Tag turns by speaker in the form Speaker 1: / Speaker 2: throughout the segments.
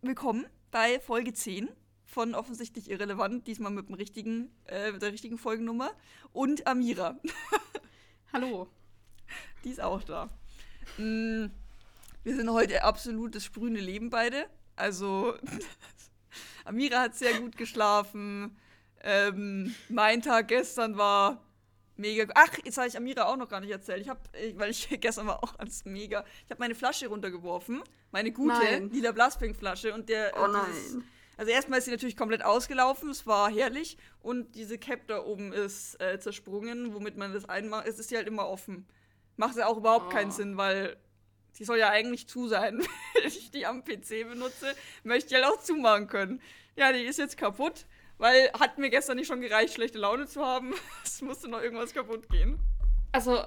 Speaker 1: willkommen bei Folge 10 von offensichtlich irrelevant, diesmal mit dem richtigen, äh, mit der richtigen Folgennummer. Und Amira.
Speaker 2: Hallo.
Speaker 1: Die ist auch da. Mm, wir sind heute absolut das sprühende Leben beide. Also, Amira hat sehr gut geschlafen. Ähm, mein Tag gestern war mega. Ach, jetzt habe ich Amira auch noch gar nicht erzählt. Ich habe, weil ich gestern war auch alles mega. Ich habe meine Flasche runtergeworfen, meine gute
Speaker 2: Nein.
Speaker 1: lila Blaspink-Flasche und der.
Speaker 2: Oh
Speaker 1: äh, dieses-
Speaker 2: nein.
Speaker 1: Also erstmal ist sie natürlich komplett ausgelaufen, es war herrlich und diese Cap da oben ist äh, zersprungen, womit man das einmacht. Es ist ja halt immer offen. Macht ja auch überhaupt keinen
Speaker 2: Oh.
Speaker 1: Sinn, weil die soll ja eigentlich zu sein. Wenn ich die am PC benutze, möchte ich halt auch zumachen können. Ja, die ist jetzt kaputt, weil hat mir gestern nicht schon gereicht, schlechte Laune zu haben. Es musste noch irgendwas kaputt gehen.
Speaker 2: Also,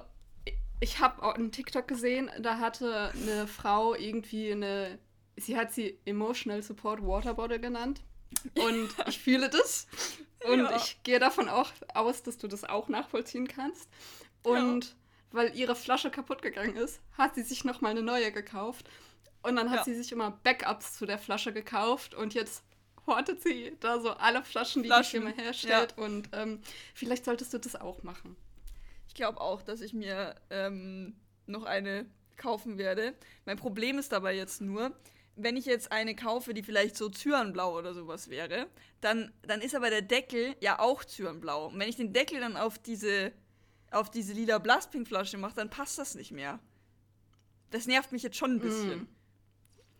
Speaker 2: ich habe auch einen TikTok gesehen, da hatte eine Frau irgendwie eine. Sie hat sie Emotional Support Water Bottle genannt. Und ich fühle das. Und
Speaker 1: Ja.
Speaker 2: ich gehe davon auch aus, dass du das auch nachvollziehen kannst. Und weil ihre Flasche kaputt gegangen ist, hat sie sich nochmal eine neue gekauft. Und dann hat
Speaker 1: Ja.
Speaker 2: sie sich immer Backups zu der Flasche gekauft. Und jetzt hortet sie da so alle Flaschen, die
Speaker 1: Flaschen,
Speaker 2: die Firma herstellt. Und ähm, vielleicht solltest du das auch machen.
Speaker 1: Ich glaube auch, dass ich mir ähm, noch eine kaufen werde. Mein Problem ist dabei jetzt nur, wenn ich jetzt eine kaufe, die vielleicht so Zyanblau oder sowas wäre, dann, dann ist aber der Deckel ja auch Zyanblau. Und wenn ich den Deckel dann auf diese, auf diese lila Blaspink-Flasche mache, dann passt das nicht mehr. Das nervt mich jetzt schon ein bisschen.
Speaker 2: Mm.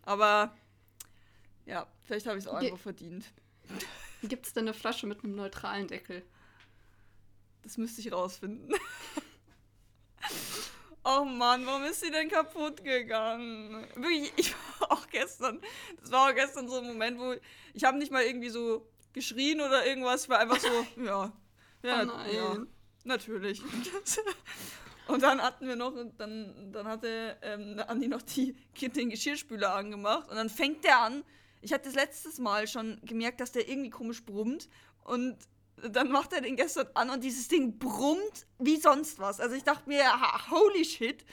Speaker 1: Aber ja, vielleicht habe ich es auch
Speaker 2: Ge-
Speaker 1: einfach verdient.
Speaker 2: Gibt es denn eine Flasche mit einem neutralen Deckel?
Speaker 1: Das müsste ich rausfinden. oh Mann, warum ist sie denn kaputt gegangen? Wirklich, ich war auch gestern, das war auch gestern so ein Moment, wo ich habe nicht mal irgendwie so geschrien oder irgendwas, war einfach so, ja, ja,
Speaker 2: Oh
Speaker 1: ja natürlich. Und dann hatten wir noch, dann, dann hatte ähm, Andi noch die, den Geschirrspüler angemacht und dann fängt der an. Ich hatte das letztes Mal schon gemerkt, dass der irgendwie komisch brummt und dann macht er den gestern an und dieses Ding brummt wie sonst was. Also ich dachte mir, holy shit.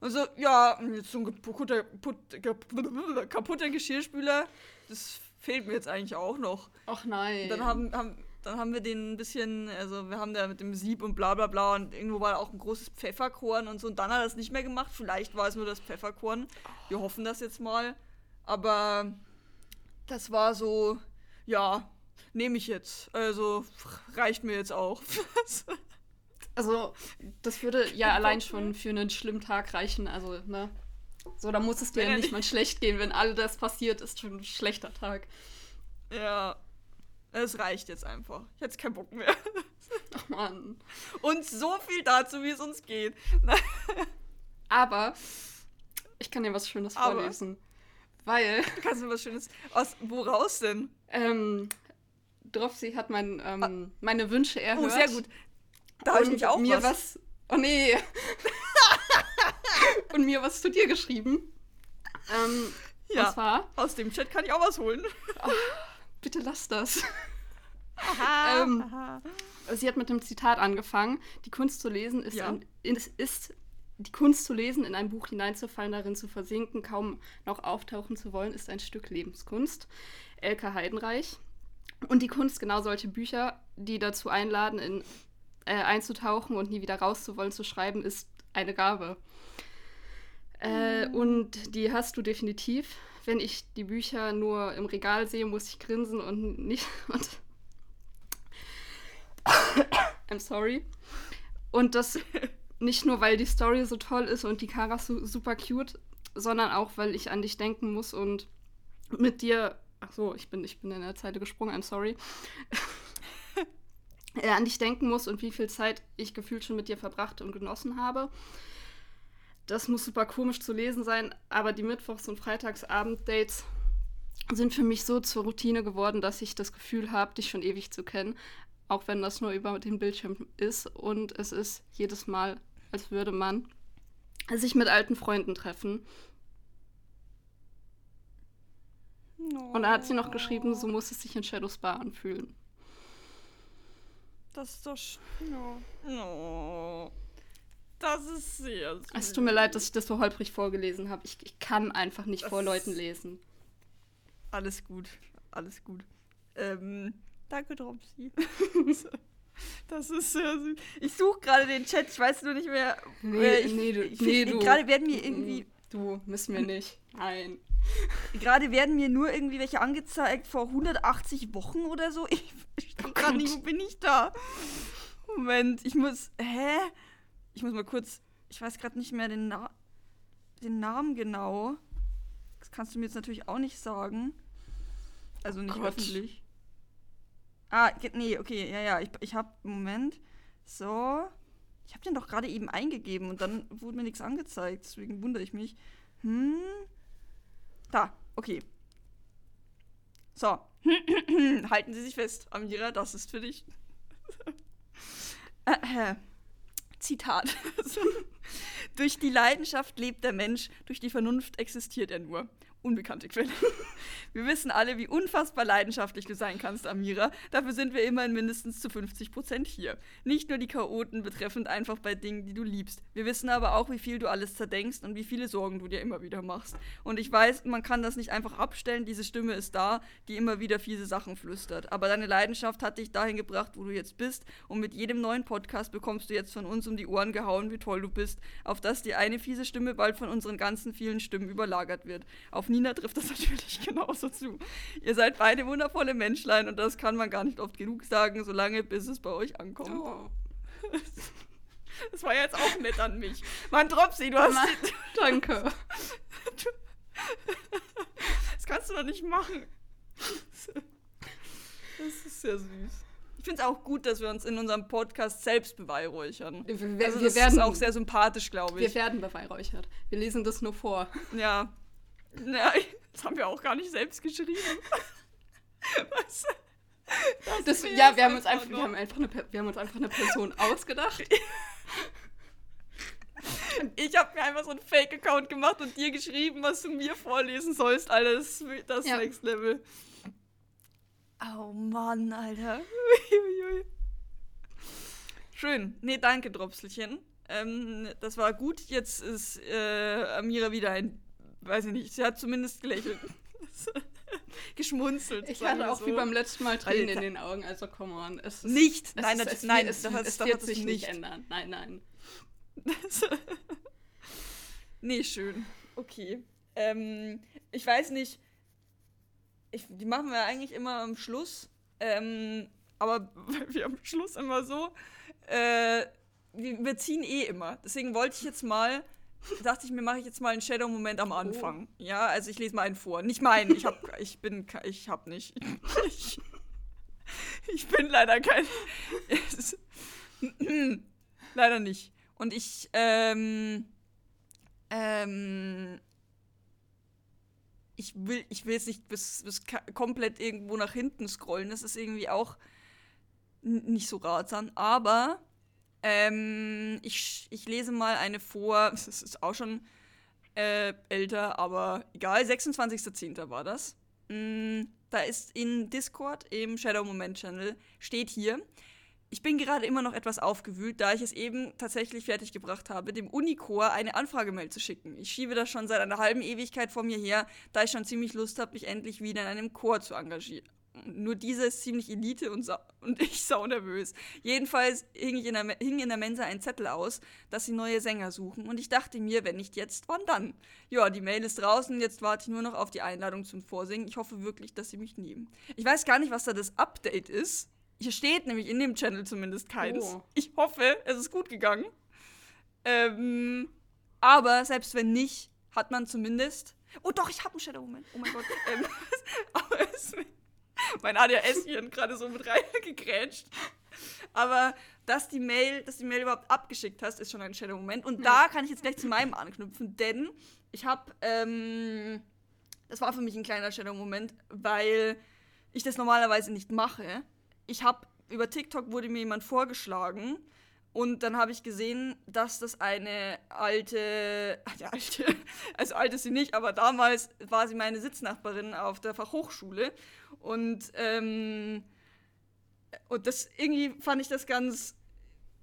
Speaker 1: Und so, ja, jetzt so ein kaputter, kaputter, kaputter Geschirrspüler, das fehlt mir jetzt eigentlich auch noch.
Speaker 2: Ach nein.
Speaker 1: Und dann haben, haben, dann haben wir den ein bisschen, also wir haben da mit dem Sieb und bla bla bla und irgendwo war auch ein großes Pfefferkorn und so und dann hat er das nicht mehr gemacht. Vielleicht war es nur das Pfefferkorn. Wir hoffen das jetzt mal. Aber das war so, ja, nehme ich jetzt. Also reicht mir jetzt auch.
Speaker 2: also, das würde ja allein schon für einen schlimmen Tag reichen. Also, ne? So, da muss es dir ja nicht
Speaker 1: nicht-
Speaker 2: mal schlecht gehen. Wenn all das passiert, ist schon ein schlechter Tag.
Speaker 1: ja, es reicht jetzt einfach. Ich hätte keinen Bock mehr.
Speaker 2: Ach man.
Speaker 1: Und so viel dazu, wie es uns geht.
Speaker 2: Aber ich kann dir was Schönes
Speaker 1: Aber?
Speaker 2: vorlesen. Weil,
Speaker 1: Kannst du mir was Schönes. Aus, woraus denn?
Speaker 2: ähm, Dropsy hat mein, ähm, meine Wünsche erhört.
Speaker 1: Oh, sehr gut. Da habe ich nämlich auch
Speaker 2: mir
Speaker 1: was.
Speaker 2: was. Oh nee. und mir was zu dir geschrieben. Ähm,
Speaker 1: Ja.
Speaker 2: Und zwar,
Speaker 1: Aus dem Chat kann ich auch was holen.
Speaker 2: bitte lass das.
Speaker 1: Aha.
Speaker 2: Ähm,
Speaker 1: aha.
Speaker 2: Sie hat mit dem Zitat angefangen. Die Kunst zu lesen ist,
Speaker 1: Ja.
Speaker 2: ein, ist, ist die Kunst zu lesen, in ein Buch hineinzufallen, darin zu versinken, kaum noch auftauchen zu wollen, ist ein Stück Lebenskunst. Elke Heidenreich. Und die Kunst, genau solche Bücher, die dazu einladen, in, äh, einzutauchen und nie wieder rauszuwollen, zu schreiben, ist eine Gabe. Äh, und die hast du definitiv. Wenn ich die Bücher nur im Regal sehe, muss ich grinsen und nicht. Und I'm sorry. Und das nicht nur, weil die Story so toll ist und die Kara su super cute, sondern auch, weil ich an dich denken muss und mit dir. Ach so, ich bin, ich bin in der Zeile gesprungen, I'm sorry. äh, an dich denken muss und wie viel Zeit ich gefühlt schon mit dir verbracht und genossen habe. Das muss super komisch zu lesen sein, aber die Mittwochs- und Freitagsabend-Dates sind für mich so zur Routine geworden, dass ich das Gefühl habe, dich schon ewig zu kennen, auch wenn das nur über den Bildschirm ist. Und es ist jedes Mal, als würde man sich mit alten Freunden treffen. Und da hat sie noch geschrieben, so muss es sich in Shadows Bar anfühlen.
Speaker 1: Das ist doch. sch- No. No. Das ist sehr süß.
Speaker 2: Es tut mir leid, dass ich das so holprig vorgelesen habe. Ich, ich kann einfach nicht
Speaker 1: Das
Speaker 2: vor Leuten lesen.
Speaker 1: Alles gut. Alles gut. Ähm, danke, Dropsy. Das ist sehr süß. Ich suche gerade den Chat, ich weiß nur nicht mehr.
Speaker 2: Nee,
Speaker 1: ich,
Speaker 2: nee, du,
Speaker 1: ich,
Speaker 2: nee, du.
Speaker 1: Gerade werden mir irgendwie.
Speaker 2: Du, müssen wir nicht. Nein.
Speaker 1: Gerade werden mir nur irgendwie welche angezeigt vor 180 Wochen oder so. Ich, ich
Speaker 2: Oh
Speaker 1: gerade nicht, wo bin ich da? Moment, ich muss. Hä? Ich muss mal kurz. Ich weiß gerade nicht mehr den, Na den Namen genau. Das kannst du mir jetzt natürlich auch nicht sagen. Also nicht
Speaker 2: Gott.
Speaker 1: öffentlich. Ah, nee, okay, ja, ja. Ich, ich hab. Moment. So. Ich habe den doch gerade eben eingegeben und dann wurde mir nichts angezeigt. Deswegen wundere ich mich. Hm. Da, okay. So. Halten Sie sich fest, Amira, das ist für dich. Äh, Zitat. durch die Leidenschaft lebt der Mensch, durch die Vernunft existiert er nur. Unbekannte Quelle. Wir wissen alle, wie unfassbar leidenschaftlich du sein kannst, Amira. Dafür sind wir immerhin mindestens zu 50% hier. Nicht nur die Chaoten betreffend einfach bei Dingen, die du liebst. Wir wissen aber auch, wie viel du alles zerdenkst und wie viele Sorgen du dir immer wieder machst. Und ich weiß, man kann das nicht einfach abstellen. Diese Stimme ist da, die immer wieder fiese Sachen flüstert. Aber deine Leidenschaft hat dich dahin gebracht, wo du jetzt bist. Und mit jedem neuen Podcast bekommst du jetzt von uns um die Ohren gehauen, wie toll du bist. Auf dass die eine fiese Stimme bald von unseren ganzen vielen Stimmen überlagert wird. Auf Nina trifft das natürlich genauso zu. Ihr seid beide wundervolle Menschlein und das kann man gar nicht oft genug sagen, solange bis es bei euch ankommt.
Speaker 2: Oh.
Speaker 1: Das war jetzt auch nett an mich. Mann, Dropsy, du hast.
Speaker 2: Danke.
Speaker 1: Das kannst du doch nicht machen. Das ist sehr süß. Ich finde es auch gut, dass wir uns in unserem Podcast selbst beweihräuchern.
Speaker 2: Wir, wir,
Speaker 1: Also
Speaker 2: wir
Speaker 1: das
Speaker 2: werden
Speaker 1: ist auch sehr sympathisch, glaube
Speaker 2: Wir
Speaker 1: ich.
Speaker 2: werden beweihräuchert. Wir lesen das nur vor.
Speaker 1: Ja. Ja. Das haben wir auch gar nicht selbst geschrieben. Was?
Speaker 2: Das,
Speaker 1: fehlt
Speaker 2: ja, wir haben, uns
Speaker 1: einfach
Speaker 2: wir, haben einfach eine, wir haben uns einfach eine Person ausgedacht.
Speaker 1: Ich habe mir einfach so einen Fake-Account gemacht und dir geschrieben, was du mir vorlesen sollst, Alter. Das ist das
Speaker 2: Ja.
Speaker 1: Next Level. Oh Mann, Alter. Schön. Nee, danke, Dropselchen. Ähm, das war gut. Jetzt ist äh, Amira wieder ein, weiß ich nicht, sie hat zumindest gelächelt. Geschmunzelt.
Speaker 2: Ich hatte auch
Speaker 1: so.
Speaker 2: wie beim letzten Mal Tränen in den Augen, also come on. Es ist,
Speaker 1: Nicht.
Speaker 2: Es
Speaker 1: Nein,
Speaker 2: ist,
Speaker 1: das-
Speaker 2: es,
Speaker 1: nein,
Speaker 2: es,
Speaker 1: hat-
Speaker 2: es
Speaker 1: das
Speaker 2: wird
Speaker 1: es
Speaker 2: sich nicht
Speaker 1: nicht.
Speaker 2: ändern. Nein, nein.
Speaker 1: nee, schön. Okay. Ähm, ich weiß nicht. Ich, die machen wir eigentlich immer am Schluss. Ähm, aber wir am Schluss immer so. Äh, wir, wir ziehen eh immer. Deswegen wollte ich jetzt mal. Dachte ich mir, mache ich jetzt mal einen Shadow-Moment am Anfang. Ja, also ich lese mal einen vor. Nicht meinen. Ich hab, ich bin, ich hab nicht. Ich, ich bin leider kein. leider nicht. Und ich, ähm, ähm, ich will, ich will jetzt nicht bis, bis komplett irgendwo nach hinten scrollen. Das ist irgendwie auch nicht so ratsam. Aber ähm, ich, ich lese mal eine vor. Das ist auch schon äh, älter, aber egal. 26.10. war das. Mm, da ist in Discord im Shadow Moment Channel steht hier. Ich bin gerade immer noch etwas aufgewühlt, da ich es eben tatsächlich fertiggebracht habe, dem Unicore eine Anfragemail zu schicken. Ich schiebe das schon seit einer halben Ewigkeit vor mir her, da ich schon ziemlich Lust habe, mich endlich wieder in einem Chor zu engagieren. Nur diese ist ziemlich Elite und, und ich sau nervös. Jedenfalls hing, ich in der, hing in der Mensa ein Zettel aus, dass sie neue Sänger suchen und ich dachte mir, wenn nicht jetzt, wann dann? Ja, die Mail ist draußen, jetzt warte ich nur noch auf die Einladung zum Vorsingen. Ich hoffe wirklich, dass sie mich nehmen. Ich weiß gar nicht, was da das Update ist. Hier steht nämlich in dem Channel zumindest keins.
Speaker 2: Oh.
Speaker 1: Ich hoffe, es ist gut gegangen. Ähm, aber selbst wenn nicht, hat man zumindest. Oh doch, ich habe einen Shadow-Moment. Oh mein Gott. ähm, aber es, mein ADHS-Hirn gerade so mit reingegrätscht. Aber dass die Mail, dass die Mail überhaupt abgeschickt hast, ist schon ein Shadow-Moment. Und da kann ich jetzt gleich zu meinem anknüpfen, denn ich habe, ähm, das war für mich ein kleiner Shadow-Moment, weil ich das normalerweise nicht mache. Ich habe über TikTok wurde mir jemand vorgeschlagen und dann habe ich gesehen, dass das eine alte, eine alte, also alt ist sie nicht, aber damals war sie meine Sitznachbarin auf der Fachhochschule. Und ähm, und das irgendwie fand ich das ganz,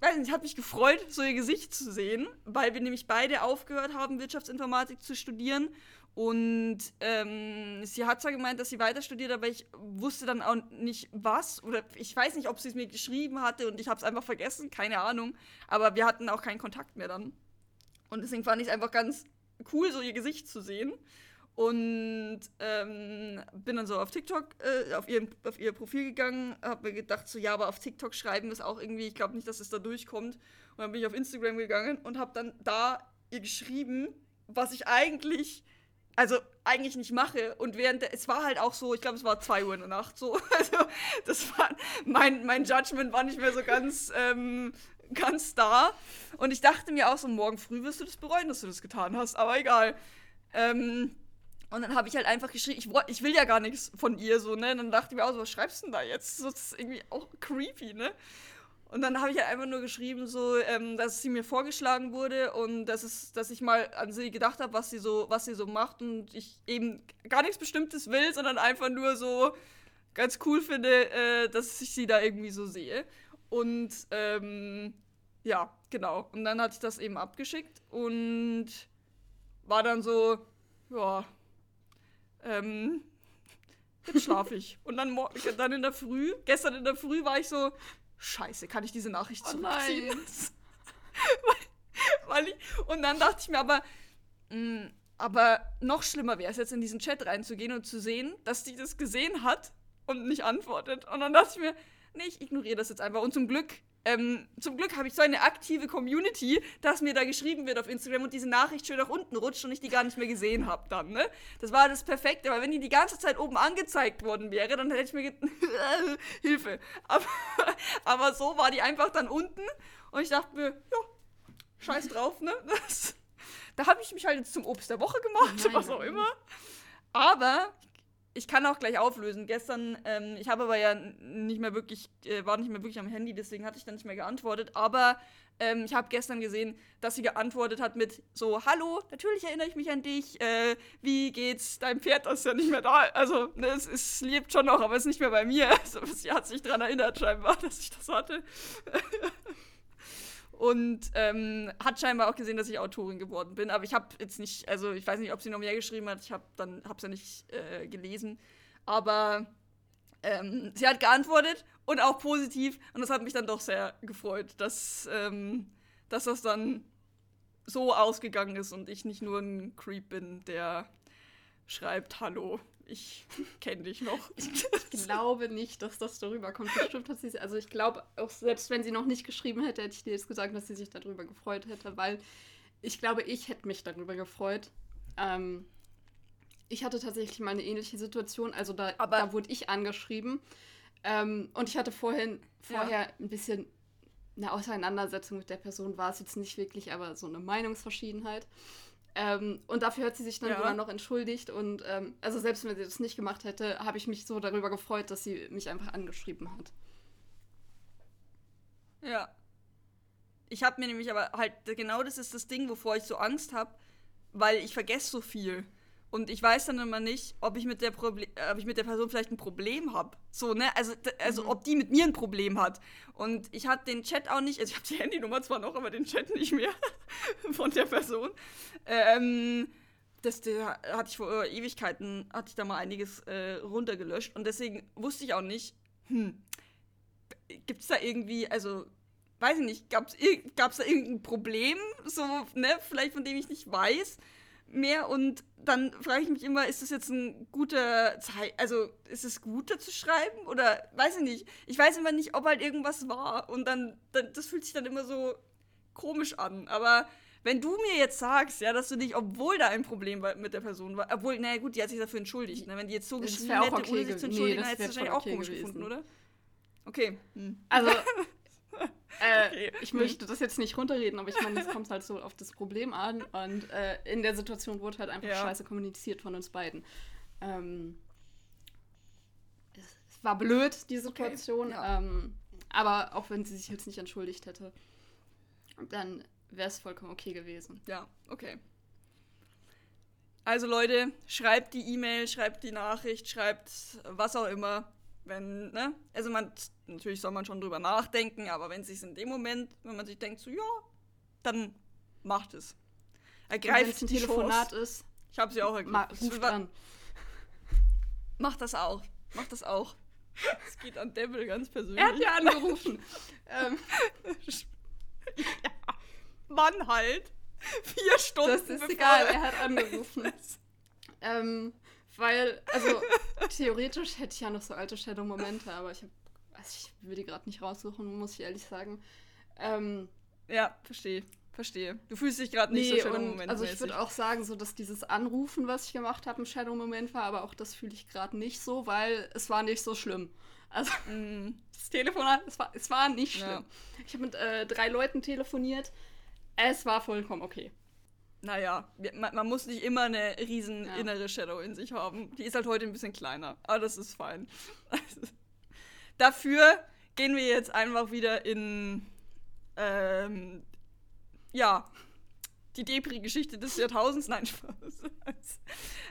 Speaker 1: weiß nicht, hat mich gefreut, so ihr Gesicht zu sehen, weil wir nämlich beide aufgehört haben, Wirtschaftsinformatik zu studieren Und ähm, sie hat zwar gemeint, dass sie weiter studiert, aber ich wusste dann auch nicht was. Oder ich weiß nicht, ob sie es mir geschrieben hatte und ich habe es einfach vergessen, keine Ahnung. Aber wir hatten auch keinen Kontakt mehr dann. Und deswegen fand ich es einfach ganz cool, so ihr Gesicht zu sehen. Und ähm, bin dann so auf TikTok, äh, auf, ihr, auf ihr Profil gegangen, habe mir gedacht, so ja, aber auf TikTok schreiben ist auch irgendwie, ich glaube nicht, dass es da durchkommt. Und dann bin ich auf Instagram gegangen und habe dann da ihr geschrieben, was ich eigentlich, also eigentlich nicht mache. Und während, der, es war halt auch so, ich glaube, es war 2 Uhr in der Nacht so. Also das war, mein, mein Judgment war nicht mehr so ganz, ähm, ganz da. Und ich dachte mir auch so, morgen früh wirst du das bereuen, dass du das getan hast, aber egal. Ähm, und dann habe ich halt einfach geschrieben, ich, ich will ja gar nichts von ihr, so, ne? Und dann dachte ich mir auch so, was schreibst du denn da jetzt? So, das ist irgendwie auch creepy, ne? Und dann habe ich halt einfach nur geschrieben, so, ähm, dass sie mir vorgeschlagen wurde und dass, es, dass ich mal an sie gedacht habe, was sie so, was sie so macht und ich eben gar nichts Bestimmtes will, sondern einfach nur so ganz cool finde, äh, dass ich sie da irgendwie so sehe. Und ähm, ja, genau. Und dann hatte ich das eben abgeschickt und war dann so, ja, ähm, jetzt schlafe ich. Und dann, dann in der Früh, gestern in der Früh war ich so, scheiße, kann ich diese Nachricht
Speaker 2: Oh
Speaker 1: zurückziehen? weil, weil ich, und dann dachte ich mir aber, mh, aber noch schlimmer wäre es jetzt in diesen Chat reinzugehen und zu sehen, dass die das gesehen hat und nicht antwortet. Und dann dachte ich mir, nee, ich ignoriere das jetzt einfach. Und zum Glück, ähm, zum Glück habe ich so eine aktive Community, dass mir da geschrieben wird auf Instagram und diese Nachricht schön nach unten rutscht und ich die gar nicht mehr gesehen habe dann, ne? Das war das Perfekte, aber wenn die die ganze Zeit oben angezeigt worden wäre, dann hätte ich mir gedacht, Hilfe. Aber, aber so war die einfach dann unten und ich dachte mir, ja, scheiß drauf, ne? Das, da habe ich mich halt jetzt zum Obst der Woche gemacht,
Speaker 2: Nein,
Speaker 1: was auch immer. Aber ich kann auch gleich auflösen. Gestern, ähm, ich habe aber ja nicht mehr wirklich, äh, war nicht mehr wirklich am Handy, deswegen hatte ich dann nicht mehr geantwortet. Aber ähm, ich habe gestern gesehen, dass sie geantwortet hat mit so, hallo, natürlich erinnere ich mich an dich. Äh, wie geht's deinem Pferd? Ist ja nicht mehr da. Also, ne, es, es lebt schon noch, aber es ist nicht mehr bei mir. Also, sie hat sich daran erinnert scheinbar, dass ich das hatte. Und ähm, hat scheinbar auch gesehen, dass ich Autorin geworden bin. Aber ich habe jetzt nicht, also ich weiß nicht, ob sie noch mehr geschrieben hat. Ich habe dann, hab's ja nicht äh, gelesen. Aber ähm, sie hat geantwortet und auch positiv. Und das hat mich dann doch sehr gefreut, dass, ähm, dass das dann so ausgegangen ist und ich nicht nur ein Creep bin, der schreibt, hallo, ich kenne dich noch.
Speaker 2: Ich glaube nicht, dass das darüber kommt. Bestimmt hat sie, also ich glaube, auch selbst wenn sie noch nicht geschrieben hätte, hätte ich dir jetzt gesagt, dass sie sich darüber gefreut hätte, weil ich glaube, ich hätte mich darüber gefreut. Ähm, ich hatte tatsächlich mal eine ähnliche Situation, also da,
Speaker 1: Aber-
Speaker 2: da wurde ich angeschrieben ähm, und ich hatte vorhin, vorher ein bisschen eine Auseinandersetzung mit der Person, war es jetzt nicht wirklich, aber so eine Meinungsverschiedenheit. Ähm, und dafür hat sie sich dann
Speaker 1: Ja.
Speaker 2: sogar noch entschuldigt. Und ähm, also selbst wenn sie das nicht gemacht hätte, habe ich mich so darüber gefreut, dass sie mich einfach angeschrieben hat.
Speaker 1: Ja. Ich habe mir nämlich aber halt, genau das ist das Ding, wovor ich so Angst habe, weil ich vergesse so viel. Und ich weiß dann immer nicht, ob ich mit der, Proble ob ich mit der Person vielleicht ein Problem habe. So, ne? Also, also ob die mit mir ein Problem hat. Und ich hatte den Chat auch nicht, also ich habe die Handynummer zwar noch, aber den Chat nicht mehr von der Person. Ähm, das, der hatte ich vor Ewigkeiten, hatte ich da mal einiges äh, runtergelöscht. Und deswegen wusste ich auch nicht, hm, gibt es da irgendwie, also weiß ich nicht, gab es da irgendein Problem, so, ne, vielleicht von dem ich nicht weiß mehr und dann frage ich mich immer, ist das jetzt ein guter Zeit, also ist es gut, da zu schreiben oder weiß ich nicht. Ich weiß immer nicht, ob halt irgendwas war und dann, dann das fühlt sich dann immer so komisch an, aber wenn du mir jetzt sagst, ja, dass du dich, obwohl da ein Problem war, mit der Person war, obwohl, naja gut, die hat sich dafür entschuldigt, ne? wenn die jetzt so
Speaker 2: Das
Speaker 1: geschrieben
Speaker 2: auch
Speaker 1: hätte,
Speaker 2: okay
Speaker 1: ohne sich zu
Speaker 2: ge- nee,
Speaker 1: entschuldigen, hättest du
Speaker 2: wär
Speaker 1: wahrscheinlich auch
Speaker 2: okay
Speaker 1: komisch
Speaker 2: gewesen.
Speaker 1: gefunden, oder? Okay. Hm.
Speaker 2: Also, äh,
Speaker 1: Okay.
Speaker 2: ich möchte das jetzt nicht runterreden, aber ich meine, es kommt halt so auf das Problem an. Und äh, in der Situation wurde halt einfach
Speaker 1: Ja.
Speaker 2: scheiße kommuniziert von uns beiden. Ähm, es, es war blöd, die Situation.
Speaker 1: ja.
Speaker 2: Ähm, aber auch wenn sie sich jetzt nicht entschuldigt hätte, dann wäre es vollkommen okay gewesen.
Speaker 1: Ja, okay. Also Leute, schreibt die E-Mail, schreibt die Nachricht, schreibt was auch immer. Wenn, ne? Also man, natürlich soll man schon drüber nachdenken, aber wenn es sich in dem Moment, wenn man sich denkt, so ja, dann macht es.
Speaker 2: Wenn
Speaker 1: Ergreift
Speaker 2: es ein
Speaker 1: die
Speaker 2: Telefonat
Speaker 1: Chance.
Speaker 2: ist,
Speaker 1: Ich habe sie auch.
Speaker 2: Ma ruft an.
Speaker 1: Mach das auch. Mach das auch. Es geht an Devil ganz persönlich.
Speaker 2: Er hat ja angerufen. ähm,
Speaker 1: ja. Mann halt. Vier Stunden.
Speaker 2: das ist egal, er hat angerufen. ähm, weil, also theoretisch hätte ich ja noch so alte Shadow-Momente, aber ich habe, also ich will die gerade nicht raussuchen, muss ich ehrlich sagen. Ähm,
Speaker 1: Ja, verstehe. Verstehe. Du fühlst dich gerade nicht
Speaker 2: nee,
Speaker 1: so
Speaker 2: und
Speaker 1: Moment.
Speaker 2: also ich würde auch sagen, so dass dieses Anrufen, was ich gemacht habe, ein Shadow-Moment war, aber auch das fühle ich gerade nicht so, weil es war nicht so schlimm. Also
Speaker 1: Mm,
Speaker 2: das Telefon, es war, es war nicht schlimm.
Speaker 1: Ja.
Speaker 2: Ich habe mit äh, drei Leuten telefoniert. Es war vollkommen okay.
Speaker 1: Naja, man, man muss nicht immer eine riesen
Speaker 2: Ja.
Speaker 1: innere Shadow in sich haben. Die ist halt heute ein bisschen kleiner. Aber das ist fein. Also, dafür gehen wir jetzt einfach wieder in ähm, ja, die Depri-Geschichte des Jahrtausends. Nein, Spaß.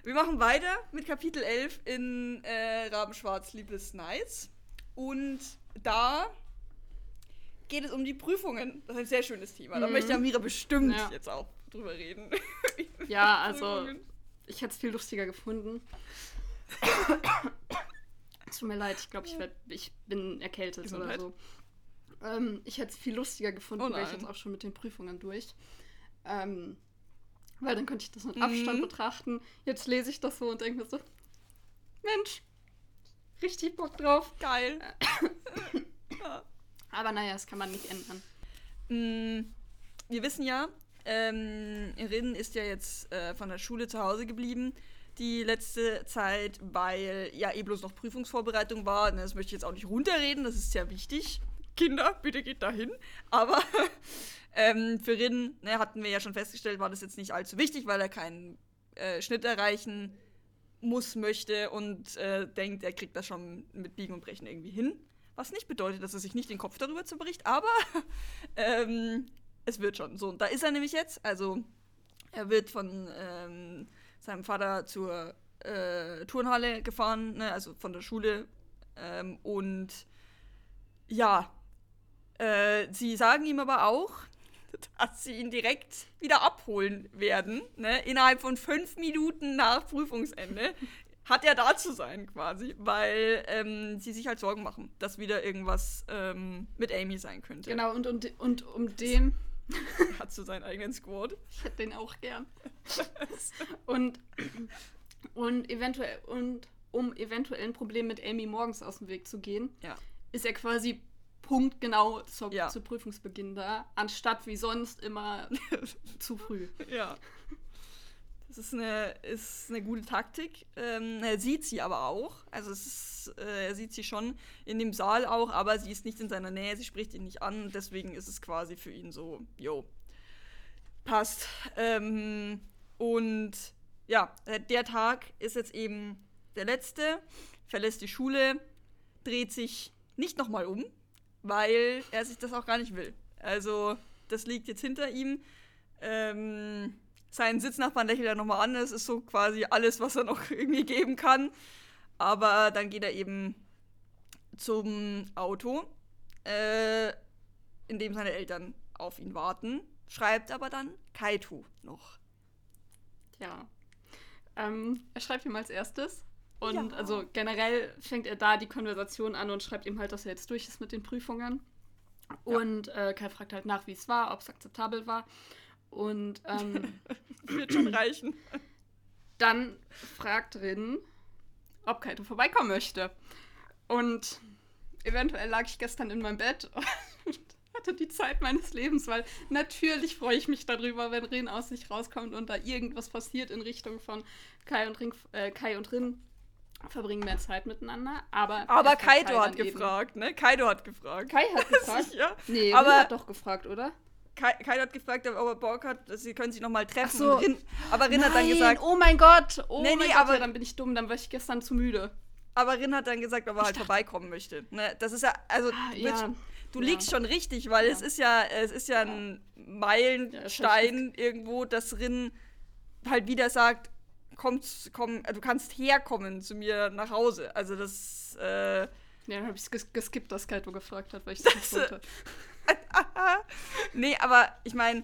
Speaker 1: Wir machen weiter mit Kapitel 11 in äh, Rabenschwarz Liebes Nights. Und da geht es um die Prüfungen. Das ist ein sehr schönes Thema. Da
Speaker 2: Mhm.
Speaker 1: möchte Amira bestimmt
Speaker 2: Ja.
Speaker 1: jetzt auch drüber reden.
Speaker 2: Ja, also ich hätte es viel lustiger gefunden. Tut mir leid, ich glaube, ich, werd- ich bin erkältet
Speaker 1: Gesundheit.
Speaker 2: oder so. Ähm, ich hätte es viel lustiger gefunden,
Speaker 1: Oh
Speaker 2: wäre ich jetzt auch schon mit den Prüfungen durch. Ähm, weil dann könnte ich das mit
Speaker 1: Mhm.
Speaker 2: Abstand betrachten. Jetzt lese ich das so und denke mir so, Mensch, richtig Bock drauf.
Speaker 1: Geil. ja.
Speaker 2: Aber naja, das kann man nicht ändern.
Speaker 1: Mm, Wir wissen ja, ähm, Rin ist ja jetzt äh, von der Schule zu Hause geblieben. Die letzte Zeit, weil ja eh bloß noch Prüfungsvorbereitung war. Ne, Das möchte ich jetzt auch nicht runterreden, das ist sehr wichtig. Kinder, bitte geht dahin. Aber ähm, für Rin, ne, hatten wir ja schon festgestellt, war das jetzt nicht allzu wichtig, weil er keinen äh, Schnitt erreichen muss, möchte und äh, denkt, er kriegt das schon mit Biegen und Brechen irgendwie hin. Was nicht bedeutet, dass er sich nicht den Kopf darüber zerbricht, aber ähm, es wird schon. So, und da ist er nämlich jetzt. Also, er wird von ähm, seinem Vater zur äh, Turnhalle gefahren, ne, also von der Schule. Ähm, und ja, äh, sie sagen ihm aber auch, dass sie ihn direkt wieder abholen werden. Ne? Innerhalb von fünf Minuten nach Prüfungsende hat er da zu sein quasi, weil ähm, sie sich halt Sorgen machen, dass wieder irgendwas ähm, mit Amy sein könnte.
Speaker 2: Genau, und, und, und um
Speaker 1: Er hat so seinen eigenen Squad.
Speaker 2: ich hätte den auch gern. und, und eventuell, und um eventuell ein Problem mit Amy morgens aus dem Weg zu gehen,
Speaker 1: Ja.
Speaker 2: ist er quasi punktgenau zur,
Speaker 1: Ja.
Speaker 2: zu Prüfungsbeginn da, anstatt wie sonst immer zu früh.
Speaker 1: Ja. Das ist eine, ist eine gute Taktik. Ähm, er sieht sie aber auch. Also es ist, äh, er sieht sie schon in dem Saal auch, aber sie ist nicht in seiner Nähe, sie spricht ihn nicht an. Deswegen ist es quasi für ihn so, jo, passt. Ähm, und ja, der Tag ist jetzt eben der letzte, verlässt die Schule, dreht sich nicht nochmal um, weil er sich das auch gar nicht will. Also das liegt jetzt hinter ihm. Ähm, seinen Sitznachbarn lächelt er nochmal an. Das ist so quasi alles, was er noch irgendwie geben kann. Aber dann geht er eben zum Auto, äh, in dem seine Eltern auf ihn warten. Schreibt aber dann Kaito noch.
Speaker 2: Ja. Ähm, er schreibt ihm als erstes. Und
Speaker 1: Ja.
Speaker 2: also generell fängt er da die Konversation an und schreibt ihm halt, dass er jetzt durch ist mit den Prüfungen. Und äh, Kai fragt halt nach, wie es war, ob es akzeptabel war. Und ähm,
Speaker 1: Wird schon reichen.
Speaker 2: dann fragt Rin, ob Kaito vorbeikommen möchte. Und eventuell lag ich gestern in meinem Bett und hatte die Zeit meines Lebens, weil natürlich freue ich mich darüber, wenn Rin aus sich rauskommt und da irgendwas passiert in Richtung von Kai und, Rin, äh, Kai und Rin verbringen mehr Zeit miteinander. Aber,
Speaker 1: Aber
Speaker 2: er
Speaker 1: Kaido hat
Speaker 2: dann eben-
Speaker 1: gefragt, ne? Kaido hat gefragt.
Speaker 2: Kai hat gefragt? Nee,
Speaker 1: Aber-
Speaker 2: Rin hat doch gefragt, oder?
Speaker 1: Kaido hat gefragt, ob er Bock hat, sie können sich nochmal treffen.
Speaker 2: So.
Speaker 1: Rin, aber Rin hat dann
Speaker 2: Nein,
Speaker 1: gesagt,
Speaker 2: oh mein Gott, oh
Speaker 1: Nee,
Speaker 2: mein
Speaker 1: nee,
Speaker 2: Gott,
Speaker 1: aber-
Speaker 2: ja, dann bin ich dumm, dann war ich gestern zu müde.
Speaker 1: aber Rin hat dann gesagt, ob er halt vorbeikommen möchte. Ne? Das ist ja, also
Speaker 2: Ah, ja.
Speaker 1: du
Speaker 2: ja.
Speaker 1: liegst schon richtig, weil es ist ja, es ist ja ein Meilenstein irgendwo, dass Rin halt wieder sagt, komm, komm, äh, du kannst herkommen zu mir nach Hause. Also das, äh,
Speaker 2: Ja, dann habe ich ges geskippt, dass Kaito gefragt hat, weil ich das nicht wollte.
Speaker 1: nee, aber ich meine,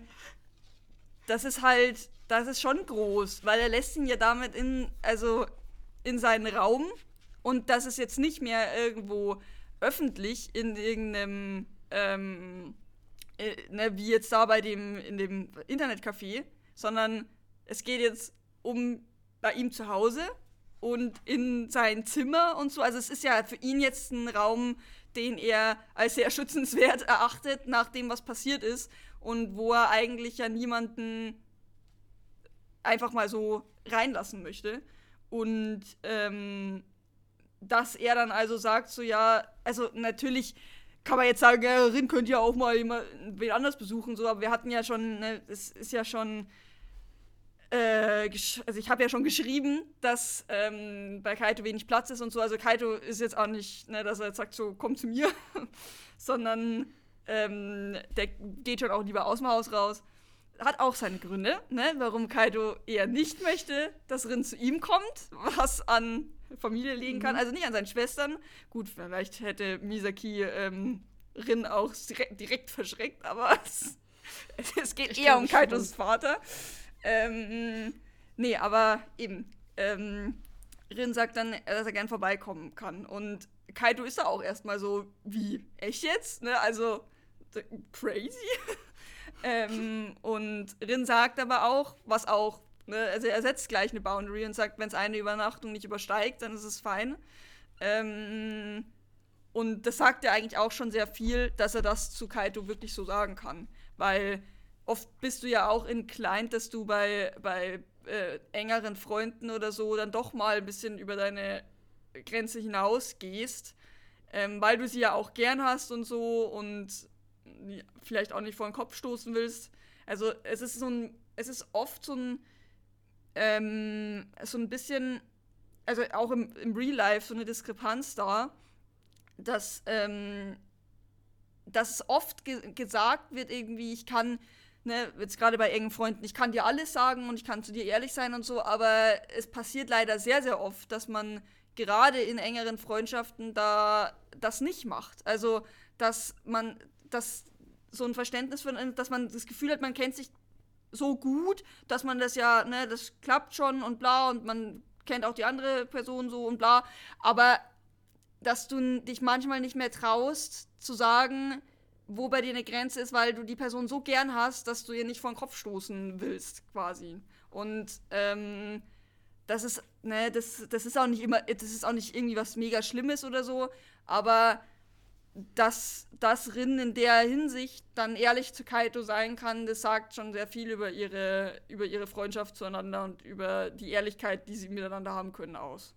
Speaker 1: das ist halt, das ist schon groß, weil er lässt ihn ja damit in, also in seinen Raum und das ist jetzt nicht mehr irgendwo öffentlich in irgendeinem, ähm, äh, ne, wie jetzt da bei dem, in dem Internetcafé, sondern es geht jetzt um bei ihm zu Hause und in sein Zimmer und so. Also es ist ja für ihn jetzt ein Raum, den er als sehr schützenswert erachtet, nach dem, was passiert ist. Und wo er eigentlich ja niemanden einfach mal so reinlassen möchte. Und ähm, dass er dann also sagt, so ja, also natürlich kann man jetzt sagen, ja, Rin könnte ja auch mal jemanden anders besuchen, so, aber wir hatten ja schon, ne, es ist ja schon äh, also ich habe ja schon geschrieben, dass ähm, bei Kaito wenig Platz ist und so. Also Kaito ist jetzt auch nicht, ne, dass er jetzt sagt, so komm zu mir, sondern ähm, der geht schon auch lieber aus dem Haus raus. Hat auch seine Gründe, ne, warum Kaito eher nicht möchte, dass Rin zu ihm kommt, was an Familie liegen kann. Mhm. Also nicht an seinen Schwestern. Gut, vielleicht hätte Misaki ähm, Rin auch direkt, direkt verschreckt, aber es, es geht ich eher um Kaitos Vater. Ähm, nee, aber eben. Ähm, Rin sagt dann, dass er gern vorbeikommen kann. Und Kaito ist da auch erstmal so, wie, echt jetzt? Ne? Also, crazy. ähm, und Rin sagt aber auch, was auch, ne? also er setzt gleich eine Boundary und sagt, wenn es eine Übernachtung nicht übersteigt, dann ist es fein. Ähm, und das sagt ja eigentlich auch schon sehr viel, dass er das zu Kaito wirklich so sagen kann. Weil oft bist du ja auch inclined, dass du bei, bei äh, engeren Freunden oder so dann doch mal ein bisschen über deine Grenze hinausgehst, ähm, weil du sie ja auch gern hast und so und vielleicht auch nicht vor den Kopf stoßen willst. Also es ist so ein, es ist oft so ein, ähm, so ein bisschen, also auch im, im Real Life so eine Diskrepanz da, dass, ähm, dass oft ge gesagt wird irgendwie, ich kann ne, jetzt gerade bei engen Freunden, ich kann dir alles sagen und ich kann zu dir ehrlich sein und so, aber es passiert leider sehr, sehr oft, dass man gerade in engeren Freundschaften da das nicht macht. Also, dass man das so ein Verständnis von, dass man das Gefühl hat, man kennt sich so gut, dass man das ja, ne, das klappt schon und bla und man kennt auch die andere Person so und bla, aber dass du dich manchmal nicht mehr traust zu sagen, wo bei dir eine Grenze ist, weil du die Person so gern hast, dass du ihr nicht vor den Kopf stoßen willst, quasi. Und ähm, das ist, ne, das, das ist auch nicht immer, das ist auch nicht irgendwie was mega Schlimmes oder so, aber dass das Rin in der Hinsicht dann ehrlich zu Kaito sein kann, das sagt schon sehr viel über ihre, über ihre Freundschaft zueinander und über die Ehrlichkeit, die sie miteinander haben können, aus.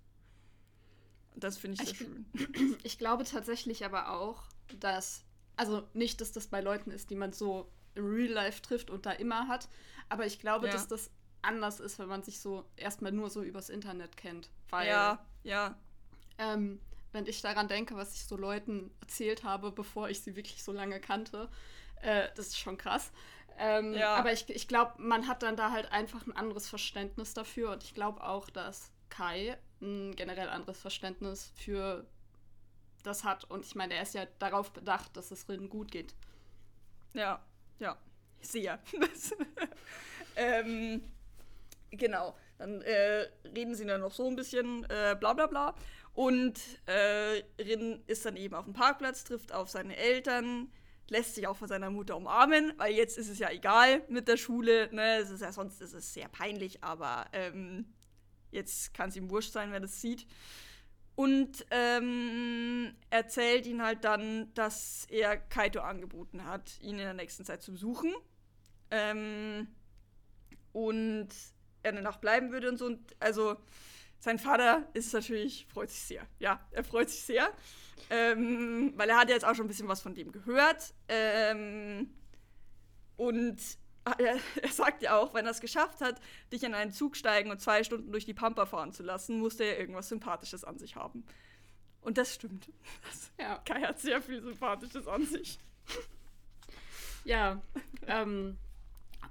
Speaker 1: Das finde ich sehr ich, schön.
Speaker 2: Ich glaube tatsächlich aber auch, dass also nicht, dass das bei Leuten ist, die man so im Real Life trifft und da immer hat, aber ich glaube, ja. dass das anders ist, wenn man sich so erstmal nur so übers Internet kennt. Weil,
Speaker 1: ja, ja.
Speaker 2: Ähm, wenn ich daran denke, was ich so Leuten erzählt habe, bevor ich sie wirklich so lange kannte, äh, das ist schon krass. Ähm, ja. Aber ich, ich glaube, man hat dann da halt einfach ein anderes Verständnis dafür und ich glaube auch, dass Kai ein generell anderes Verständnis für das hat. Und ich meine, er ist ja darauf bedacht, dass es Rin gut geht.
Speaker 1: Ja, ja. Sehr. ähm, genau. Dann äh, reden sie dann noch so ein bisschen äh, bla bla bla. Und äh, Rin ist dann eben auf dem Parkplatz, trifft auf seine Eltern, lässt sich auch von seiner Mutter umarmen, weil jetzt ist es ja egal mit der Schule. Ne? Es ist ja sonst ist es sehr peinlich, aber ähm, jetzt kann es ihm wurscht sein, wer das sieht und ähm, erzählt ihn halt dann, dass er Kaito angeboten hat, ihn in der nächsten Zeit zu besuchen. Ähm, und er Nacht bleiben würde und so. Und also sein Vater ist natürlich, freut sich sehr. Ja, er freut sich sehr. Ähm, weil er hat jetzt auch schon ein bisschen was von dem gehört. Ähm, und er, er, sagt ja auch, wenn er es geschafft hat, dich in einen Zug steigen und zwei Stunden durch die Pampa fahren zu lassen, musste er irgendwas Sympathisches an sich haben. Und das stimmt. Das, ja. Kai hat sehr viel Sympathisches an sich.
Speaker 2: Ja, ähm,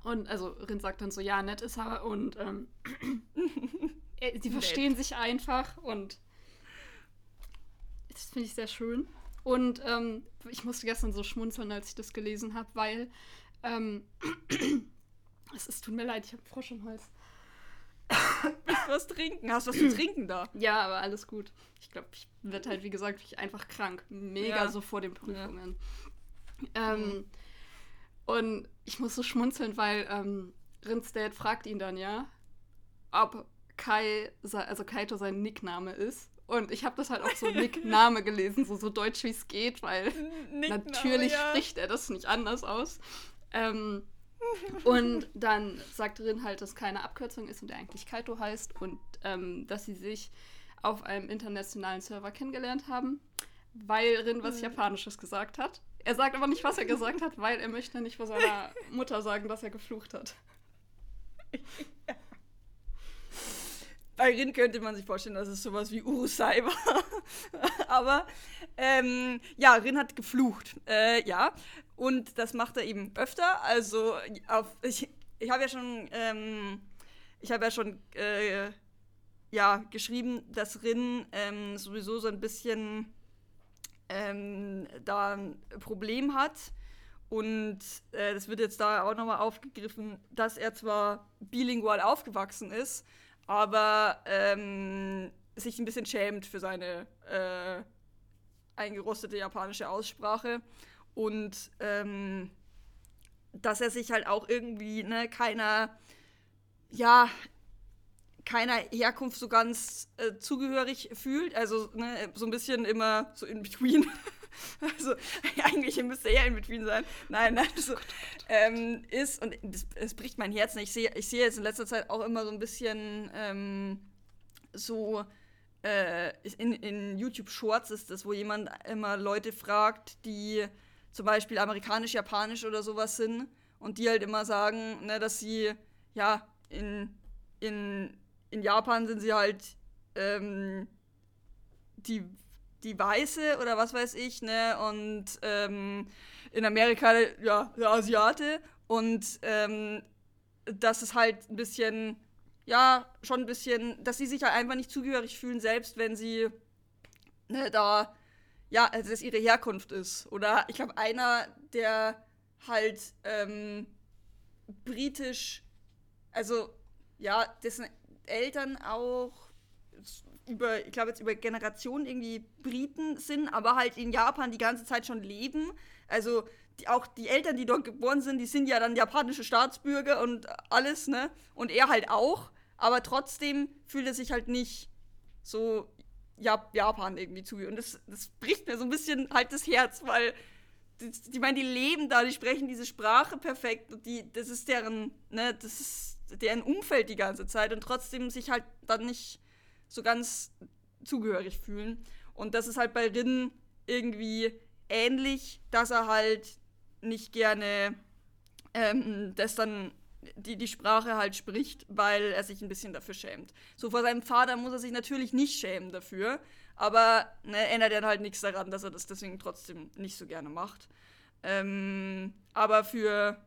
Speaker 2: und also Rin sagt dann so, ja, nett ist er und ähm, sie verstehen nett. sich einfach und das finde ich sehr schön. Und ähm, ich musste gestern so schmunzeln, als ich das gelesen habe, weil ähm, Es ist, tut mir leid, ich habe Frosch im Hals.
Speaker 1: Willst du was trinken? Hast du was zu trinken da?
Speaker 2: Ja, aber alles gut. Ich glaube, ich werde halt, wie gesagt, ich einfach krank. Mega
Speaker 1: Ja.
Speaker 2: so vor den Prüfungen. Ähm, und ich muss so schmunzeln, weil ähm, Rins Dad fragt ihn dann ja, ob Kai, also Kaito sein Nickname ist. Und ich habe das halt auch so Nickname gelesen, so, so deutsch wie es geht, weil
Speaker 1: Nickname,
Speaker 2: Natürlich
Speaker 1: ja.
Speaker 2: spricht er das nicht anders aus. Ähm, und dann sagt Rin halt, dass keine Abkürzung ist und er eigentlich Kaito heißt und ähm, dass sie sich auf einem internationalen Server kennengelernt haben, weil Rin was
Speaker 1: Mhm.
Speaker 2: Japanisches gesagt hat. Er sagt aber nicht, was er gesagt hat, weil er möchte nicht vor seiner Mutter sagen, dass er geflucht hat.
Speaker 1: Bei Rin könnte man sich vorstellen, dass es sowas wie Urusai war. Aber ähm, ja, Rin hat geflucht. Äh, ja. Und das macht er eben öfter. Also auf, ich, ich habe ja schon, ähm, ich habe ja schon äh, ja, geschrieben, dass Rin ähm, sowieso so ein bisschen ähm, da ein Problem hat. Und äh, das wird jetzt da auch nochmal aufgegriffen, dass er zwar bilingual aufgewachsen ist, aber ähm, sich ein bisschen schämt für seine äh, eingerostete japanische Aussprache und ähm, dass er sich halt auch irgendwie ne, keiner, ja, keiner Herkunft so ganz äh, zugehörig fühlt, also ne, so ein bisschen immer so in between. Also eigentlich müsste er in between sein. Nein, nein, so, ähm, ist und es bricht mein Herz. Ich sehe, ich sehe jetzt in letzter Zeit auch immer so ein bisschen ähm, so äh, in, in YouTube Shorts ist das, wo jemand immer Leute fragt, die zum Beispiel amerikanisch, japanisch oder sowas sind und die halt immer sagen, ne, dass sie ja in, in, in Japan sind sie halt ähm, die die Weiße oder was weiß ich, ne? Und ähm, in Amerika, ja, der Asiate. Und ähm, das ist halt ein bisschen, ja, schon ein bisschen, dass sie sich halt einfach nicht zugehörig fühlen, selbst wenn sie ne, da, ja, also dass ihre Herkunft ist. Oder ich glaube, einer, der halt ähm, britisch, also ja, dessen Eltern auch über, ich glaube jetzt über Generationen irgendwie Briten sind, aber halt in Japan die ganze Zeit schon leben. Also die, auch die Eltern, die dort geboren sind, die sind ja dann japanische Staatsbürger und alles, ne? Und er halt auch. Aber trotzdem fühlt er sich halt nicht so Jap Japan irgendwie zu. Und das, das bricht mir so ein bisschen halt das Herz, weil die, die meinen, die leben da, die sprechen diese Sprache perfekt und die, das ist deren, ne, das ist deren Umfeld die ganze Zeit und trotzdem sich halt dann nicht so ganz zugehörig fühlen. Und das ist halt bei Rin irgendwie ähnlich, dass er halt nicht gerne ähm, das dann die, die Sprache halt spricht, weil er sich ein bisschen dafür schämt. So vor seinem Vater muss er sich natürlich nicht schämen dafür, aber ne, ändert er halt nichts daran, dass er das deswegen trotzdem nicht so gerne macht. Ähm, aber für,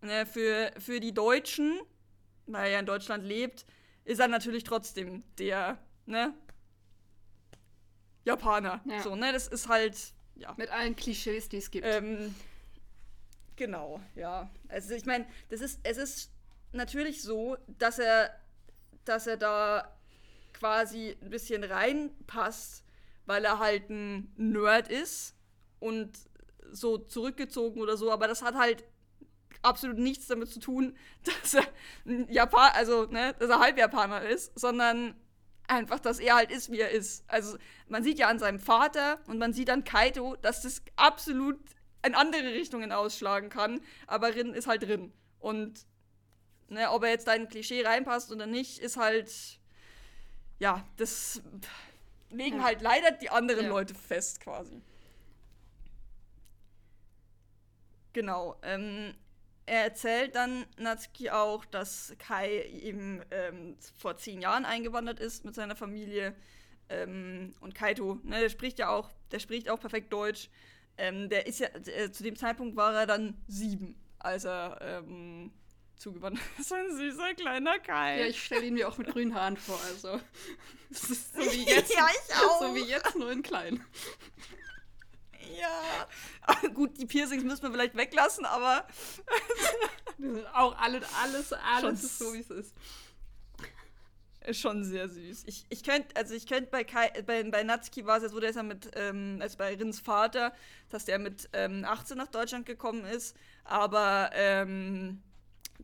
Speaker 1: ne, für, für die Deutschen, weil er ja in Deutschland lebt, ist er natürlich trotzdem der, ne? Japaner.
Speaker 2: Ja.
Speaker 1: So, ne? Das ist halt, ja.
Speaker 2: Mit allen Klischees, die es gibt.
Speaker 1: Ähm, genau, ja. Also ich meine, das ist, es ist natürlich so, dass er, dass er da quasi ein bisschen reinpasst, weil er halt ein Nerd ist und so zurückgezogen oder so, aber das hat halt absolut nichts damit zu tun, dass er ein Japan, also ne, dass er Halbjapaner ist, sondern einfach, dass er halt ist, wie er ist. Also man sieht ja an seinem Vater und man sieht an Kaito, dass das absolut in andere Richtungen ausschlagen kann, aber Rin ist halt Rin. Und ne, ob er jetzt da in ein Klischee reinpasst oder nicht, ist halt, ja, das legen
Speaker 2: Ja.
Speaker 1: halt leider die anderen
Speaker 2: Ja.
Speaker 1: Leute fest quasi. Genau. Ähm, er erzählt dann Natsuki auch, dass Kai eben ähm, vor zehn Jahren eingewandert ist mit seiner Familie. Ähm, und Kaito, ne, der spricht ja auch, der spricht auch perfekt Deutsch. Ähm, der ist ja, äh, zu dem Zeitpunkt war er dann sieben, als er ähm, zugewandert ist. So ein süßer kleiner Kai.
Speaker 2: ja, ich stelle ihn mir auch mit grünen Haaren vor, also. Das ist so wie jetzt.
Speaker 1: Ja, ich auch.
Speaker 2: So wie jetzt, nur in klein.
Speaker 1: Ja. Gut, die Piercings müssen wir vielleicht weglassen, aber.
Speaker 2: Auch alles, alles, alles ist so, wie es ist.
Speaker 1: Schon sehr süß. Ich, ich könnte, also ich könnte bei, bei, bei Natsuki war es jetzt, wo der ist ja mit, ähm, als bei Rins Vater, dass der mit ähm, 18 nach Deutschland gekommen ist, aber ähm,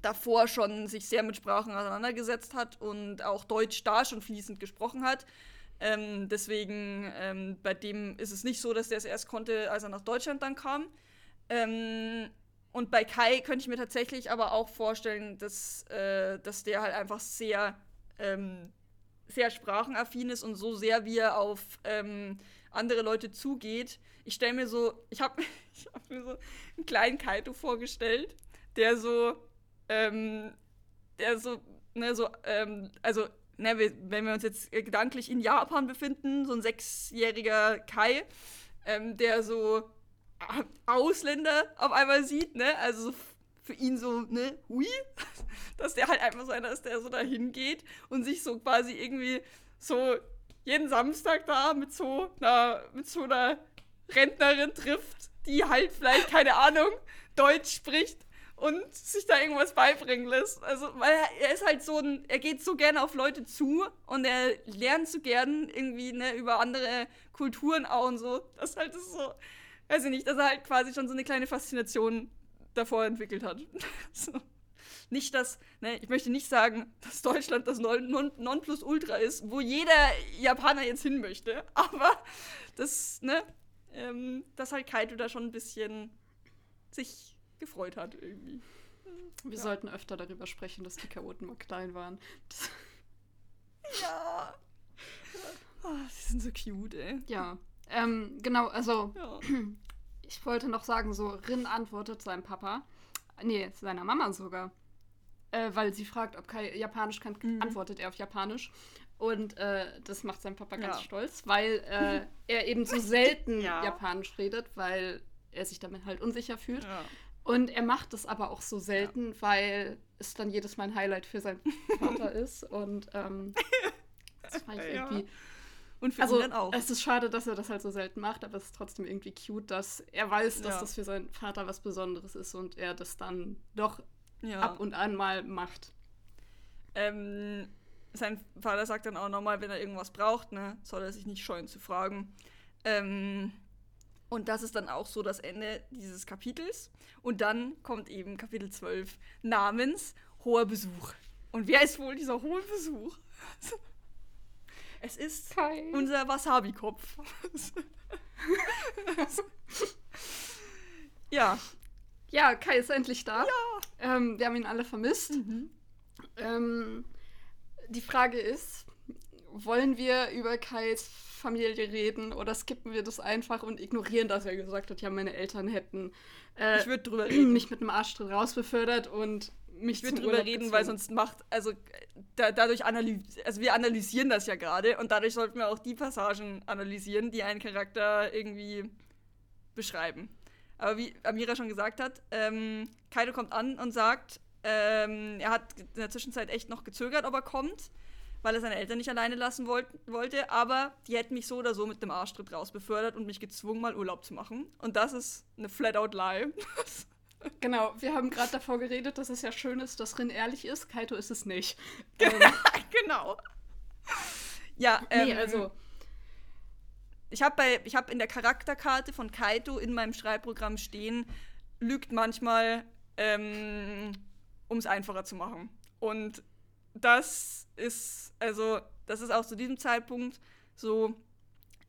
Speaker 1: davor schon sich sehr mit Sprachen auseinandergesetzt hat und auch Deutsch da schon fließend gesprochen hat. Ähm, deswegen, ähm, bei dem ist es nicht so, dass der es erst konnte, als er nach Deutschland dann kam. Ähm, und bei Kai könnte ich mir tatsächlich aber auch vorstellen, dass, äh, dass der halt einfach sehr, ähm, sehr sprachenaffin ist und so sehr, wie er auf ähm, andere Leute zugeht. Ich stelle mir so, ich habe hab mir so einen kleinen Kaito vorgestellt, der so, ähm, der so, ne, so, also ne, wenn wir uns jetzt gedanklich in Japan befinden, so ein sechsjähriger Kai, ähm, der so Ausländer auf einmal sieht, ne, also für ihn so, ne, hui, dass der halt einfach so einer ist, der so dahin geht und sich so quasi irgendwie so jeden Samstag da mit so einer, mit so einer Rentnerin trifft, die halt vielleicht, keine Ahnung, Deutsch spricht und sich da irgendwas beibringen lässt. Also, weil er, ist halt so ein, er geht so gerne auf Leute zu und er lernt so gern irgendwie ne, über andere Kulturen auch und so. Das halt ist so, weiß ich nicht, dass er halt quasi schon so eine kleine Faszination davor entwickelt hat. so. Nicht, dass, ne, ich möchte nicht sagen, dass Deutschland das non Nonplusultra ist, wo jeder Japaner jetzt hin möchte, aber das, ne, ähm, dass halt Kaito da schon ein bisschen sich gefreut hat irgendwie.
Speaker 2: Wir ja. sollten öfter darüber sprechen, dass die Chaoten mal klein waren. Das
Speaker 1: ja. Oh, sie sind so cute, ey.
Speaker 2: Ja. Ähm, genau, also ja. ich wollte noch sagen, so Rin antwortet seinem Papa, nee, seiner Mama sogar, äh, weil sie fragt, ob Kai Japanisch kann, mhm. antwortet er auf Japanisch. Und äh, das macht sein Papa ganz ja. stolz, weil äh, er eben so selten ja. Japanisch redet, weil er sich damit halt unsicher fühlt. Und er macht es aber auch so selten, ja. weil es dann jedes Mal ein Highlight für seinen Vater ist. Und ähm, das fand ich irgendwie. Ja. Und für also, ihn dann auch. Es ist schade, dass er das halt so selten macht, aber es ist trotzdem irgendwie cute, dass er weiß, dass ja. das für seinen Vater was Besonderes ist und er das dann doch ab und an mal macht.
Speaker 1: Ähm, sein Vater sagt dann auch nochmal, wenn er irgendwas braucht, ne, soll er sich nicht scheuen zu fragen. Ähm, und das ist dann auch so das Ende dieses Kapitels. Und dann kommt eben Kapitel 12 namens Hoher Besuch. Und wer ist wohl dieser hohe Besuch? Es ist Kai. unser Wasabi-Kopf. ja.
Speaker 2: Ja, Kai ist endlich da. Ja. Ähm, wir haben ihn alle vermisst. Mhm. Ähm, die Frage ist, wollen wir über Kais Familie reden oder skippen wir das einfach und ignorieren, dass er gesagt hat, ja, meine Eltern hätten
Speaker 1: äh, ich würde drüber reden.
Speaker 2: mich mit einem Arschtritt rausbefördert und mich
Speaker 1: Ich würde drüber reden, gezogen. weil sonst macht, also da, dadurch analysieren, also wir analysieren das ja gerade und dadurch sollten wir auch die Passagen analysieren, die einen Charakter irgendwie beschreiben. Aber wie Amira schon gesagt hat, ähm, Kaido kommt an und sagt, ähm, er hat in der Zwischenzeit echt noch gezögert, ob er kommt weil er seine Eltern nicht alleine lassen wollt, wollte, aber die hätten mich so oder so mit dem Arschtritt raus befördert und mich gezwungen, mal Urlaub zu machen. Und das ist eine flat-out Lie.
Speaker 2: genau, wir haben gerade davor geredet, dass es ja schön ist, dass Rin ehrlich ist. Kaito ist es nicht.
Speaker 1: ähm, genau. Ja, ähm, nee, also. Ich habe hab in der Charakterkarte von Kaito in meinem Schreibprogramm stehen, lügt manchmal, ähm, um es einfacher zu machen. Und das ist, also, das ist auch zu diesem Zeitpunkt so,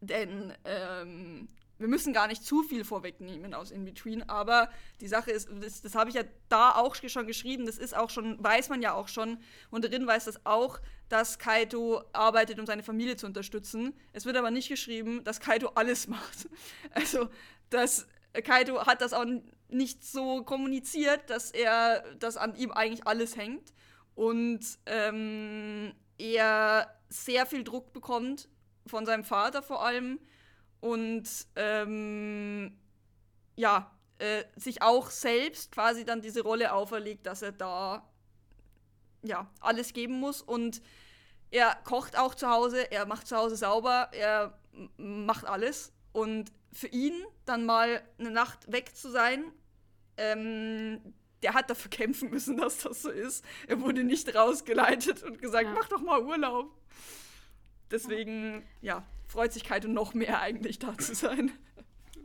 Speaker 1: denn ähm, wir müssen gar nicht zu viel vorwegnehmen aus In-Between, aber die Sache ist, das, das habe ich ja da auch schon geschrieben, das ist auch schon, weiß man ja auch schon, und Rin weiß das auch, dass Kaito arbeitet, um seine Familie zu unterstützen. Es wird aber nicht geschrieben, dass Kaito alles macht. Also, dass Kaito hat das auch nicht so kommuniziert, dass er, dass an ihm eigentlich alles hängt und ähm, er sehr viel Druck bekommt von seinem Vater vor allem und ähm, ja, äh, sich auch selbst quasi dann diese Rolle auferlegt, dass er da ja alles geben muss und er kocht auch zu Hause, er macht zu Hause sauber, er macht alles Und für ihn dann mal eine Nacht weg zu sein, ähm, der hat dafür kämpfen müssen, dass das so ist. Er wurde nicht rausgeleitet und gesagt,
Speaker 2: Ja.
Speaker 1: mach doch mal Urlaub. Deswegen, ja, freut sich Kaito noch mehr eigentlich da zu sein.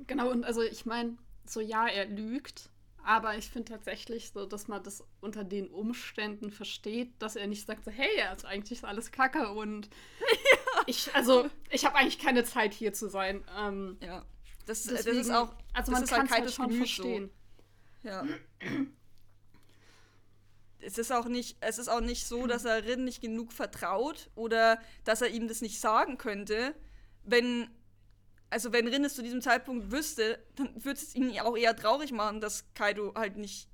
Speaker 2: Genau, und also ich meine, so ja, er lügt, aber ich finde tatsächlich so, dass man das unter den Umständen versteht, dass er nicht sagt so, hey, also eigentlich ist alles Kacke und ich, also ich habe eigentlich keine Zeit hier zu sein. Ähm,
Speaker 1: Ja. Das,
Speaker 2: deswegen,
Speaker 1: das ist auch,
Speaker 2: also
Speaker 1: das
Speaker 2: man
Speaker 1: ist
Speaker 2: kann
Speaker 1: halt
Speaker 2: halt
Speaker 1: Kaitos
Speaker 2: schon
Speaker 1: Gemüt
Speaker 2: verstehen.
Speaker 1: So. Ja. es ist auch nicht, es ist auch nicht so, dass er Rin nicht genug vertraut oder dass er ihm das nicht sagen könnte. Wenn, also wenn Rin es zu diesem Zeitpunkt wüsste, dann würde es ihn auch eher traurig machen, dass Kaido halt nicht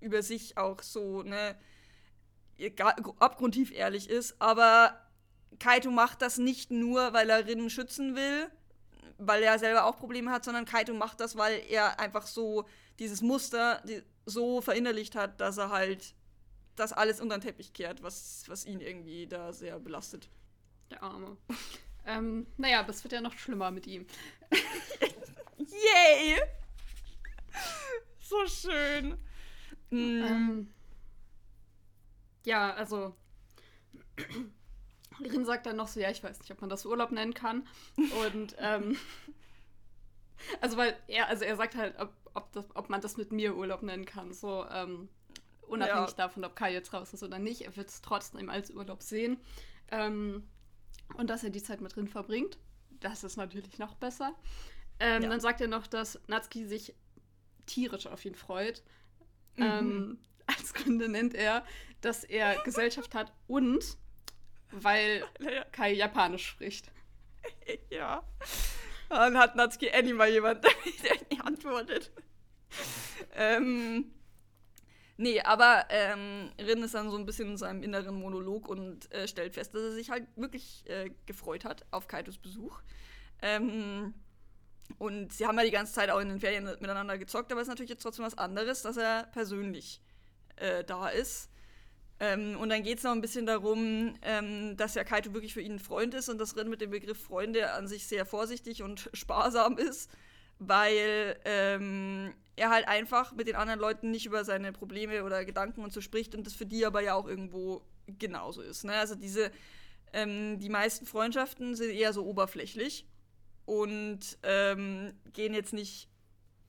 Speaker 1: über sich auch so, ne, abgrundtief ehrlich ist. Aber Kaito macht das nicht nur, weil er Rin schützen will, weil er selber auch Probleme hat, sondern Kaito macht das, weil er einfach so dieses Muster so verinnerlicht hat, dass er halt das alles unter den Teppich kehrt, was, was ihn irgendwie da sehr belastet.
Speaker 2: Der Arme. ähm, naja, aber es wird ja noch schlimmer mit ihm.
Speaker 1: Yay! so schön. Mm,
Speaker 2: Ähm, ja, also Rin sagt dann noch so, ja, ich weiß nicht, ob man das Urlaub nennen kann. Und ähm, also weil er, also er sagt halt, ob, ob, das, ob man das mit mir Urlaub nennen kann. So ähm, unabhängig
Speaker 1: Ja.
Speaker 2: davon, ob Kai jetzt raus ist oder nicht. Er wird es trotzdem als Urlaub sehen. Ähm, und dass er die Zeit mit Rin verbringt. Das ist natürlich noch besser. Ähm,
Speaker 1: Ja.
Speaker 2: Dann sagt er noch, dass Natsuki sich tierisch auf ihn freut.
Speaker 1: Mhm.
Speaker 2: Ähm, als Gründe nennt er, dass er Gesellschaft hat und weil. Kai Japanisch spricht.
Speaker 1: ja. Dann hat Natsuki Annie mal jemand, der nicht antwortet. ähm, nee, aber ähm, Rin ist dann so ein bisschen in seinem inneren Monolog und äh, stellt fest, dass er sich halt wirklich äh, gefreut hat auf Kaitos Besuch. Ähm, und sie haben ja die ganze Zeit auch in den Ferien miteinander gezockt, aber es ist natürlich jetzt trotzdem was anderes, dass er persönlich äh, da ist. Ähm, und dann geht es noch ein bisschen darum, ähm, dass ja Kaito wirklich für ihn ein Freund ist und dass Rin mit dem Begriff Freunde an sich sehr vorsichtig und sparsam ist, weil ähm, er halt einfach mit den anderen Leuten nicht über seine Probleme oder Gedanken und so spricht und das für die aber ja auch irgendwo genauso ist. Ne? Also diese, ähm, die meisten Freundschaften sind eher so oberflächlich und ähm, gehen jetzt nicht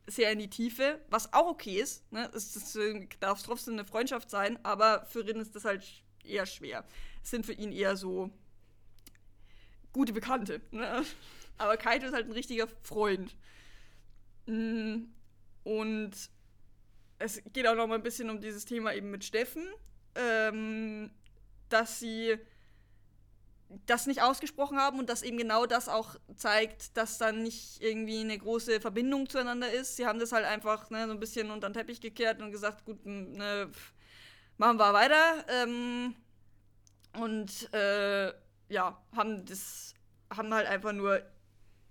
Speaker 1: sehr in die Tiefe, was auch okay ist. Ne? Es, darf trotzdem eine Freundschaft sein, aber für Rin ist das halt eher schwer. Es sind für ihn eher so gute Bekannte. Ne? Aber Kaito ist halt ein richtiger Freund. Und es geht auch noch mal ein bisschen um dieses Thema eben mit Steffen, ähm, dass sie das nicht ausgesprochen haben und dass eben genau das auch zeigt, dass dann nicht irgendwie eine große Verbindung zueinander ist. Sie haben das halt einfach ne, so ein bisschen unter den Teppich gekehrt und gesagt, gut, ne, pf, machen wir weiter. Ähm, und äh, ja, haben das, haben halt einfach nur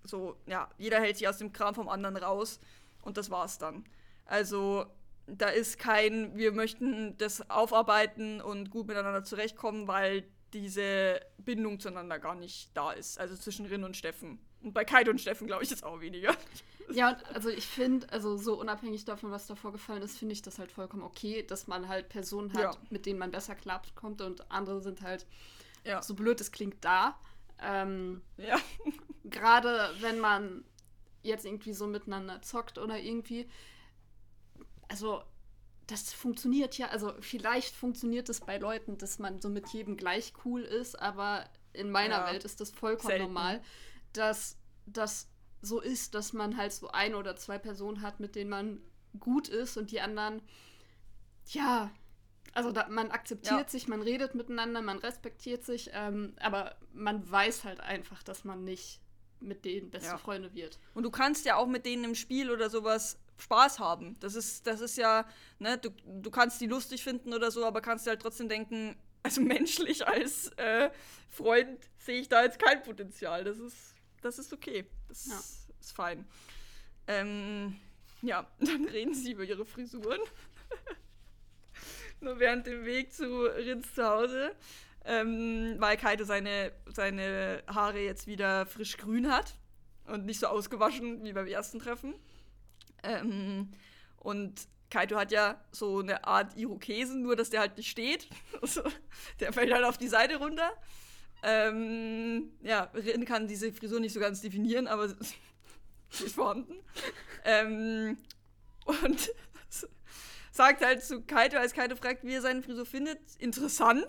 Speaker 1: so, ja, jeder hält sich aus dem Kram vom anderen raus und das war's dann. Also da ist kein, wir möchten das aufarbeiten und gut miteinander zurechtkommen, weil diese Bindung zueinander gar nicht da ist. Also zwischen Rin und Steffen. Und bei Kaito und Steffen glaube ich jetzt auch weniger.
Speaker 2: Ja, und also ich finde, also so unabhängig davon, was davor gefallen ist, finde ich das halt vollkommen okay, dass man halt Personen hat,
Speaker 1: Ja.
Speaker 2: mit denen man besser klarkommt und andere sind halt,
Speaker 1: Ja.
Speaker 2: so blöd es klingt, da. Ähm,
Speaker 1: Ja.
Speaker 2: Gerade wenn man jetzt irgendwie so miteinander zockt oder irgendwie. Also, das funktioniert ja. Also, vielleicht funktioniert es bei Leuten, dass man so mit jedem gleich cool ist, aber in meiner
Speaker 1: Ja.
Speaker 2: Welt ist das vollkommen
Speaker 1: Selten.
Speaker 2: normal, dass das so ist, dass man halt so ein oder zwei Personen hat, mit denen man gut ist und die anderen, ja. Also da, man akzeptiert
Speaker 1: Ja.
Speaker 2: sich, man redet miteinander, man respektiert sich, ähm, aber man weiß halt einfach, dass man nicht mit denen beste
Speaker 1: Ja.
Speaker 2: Freunde wird.
Speaker 1: Und du kannst ja auch mit denen im Spiel oder sowas Spaß haben. Das ist, das ist ja, ne, du, du kannst die lustig finden oder so, aber kannst dir halt trotzdem denken, also menschlich als äh, Freund sehe ich da jetzt kein Potenzial. Das ist, das ist okay. Das
Speaker 2: Ja.
Speaker 1: ist fein. Ähm, ja, dann reden sie über ihre Frisuren. Nur während dem Weg zu Rins zu Hause, ähm, weil Kaito seine, seine Haare jetzt wieder frisch grün hat. und nicht so ausgewaschen wie beim ersten Treffen. Ähm, und Kaito hat ja so eine Art Irokesen, nur dass der halt nicht steht. Also, der fällt halt auf die Seite runter. Ähm, ja, Rin kann diese Frisur nicht so ganz definieren, aber sie ist vorhanden. ähm, und sagt halt zu Kaito, als Kaito fragt, wie er seine Frisur findet, interessant.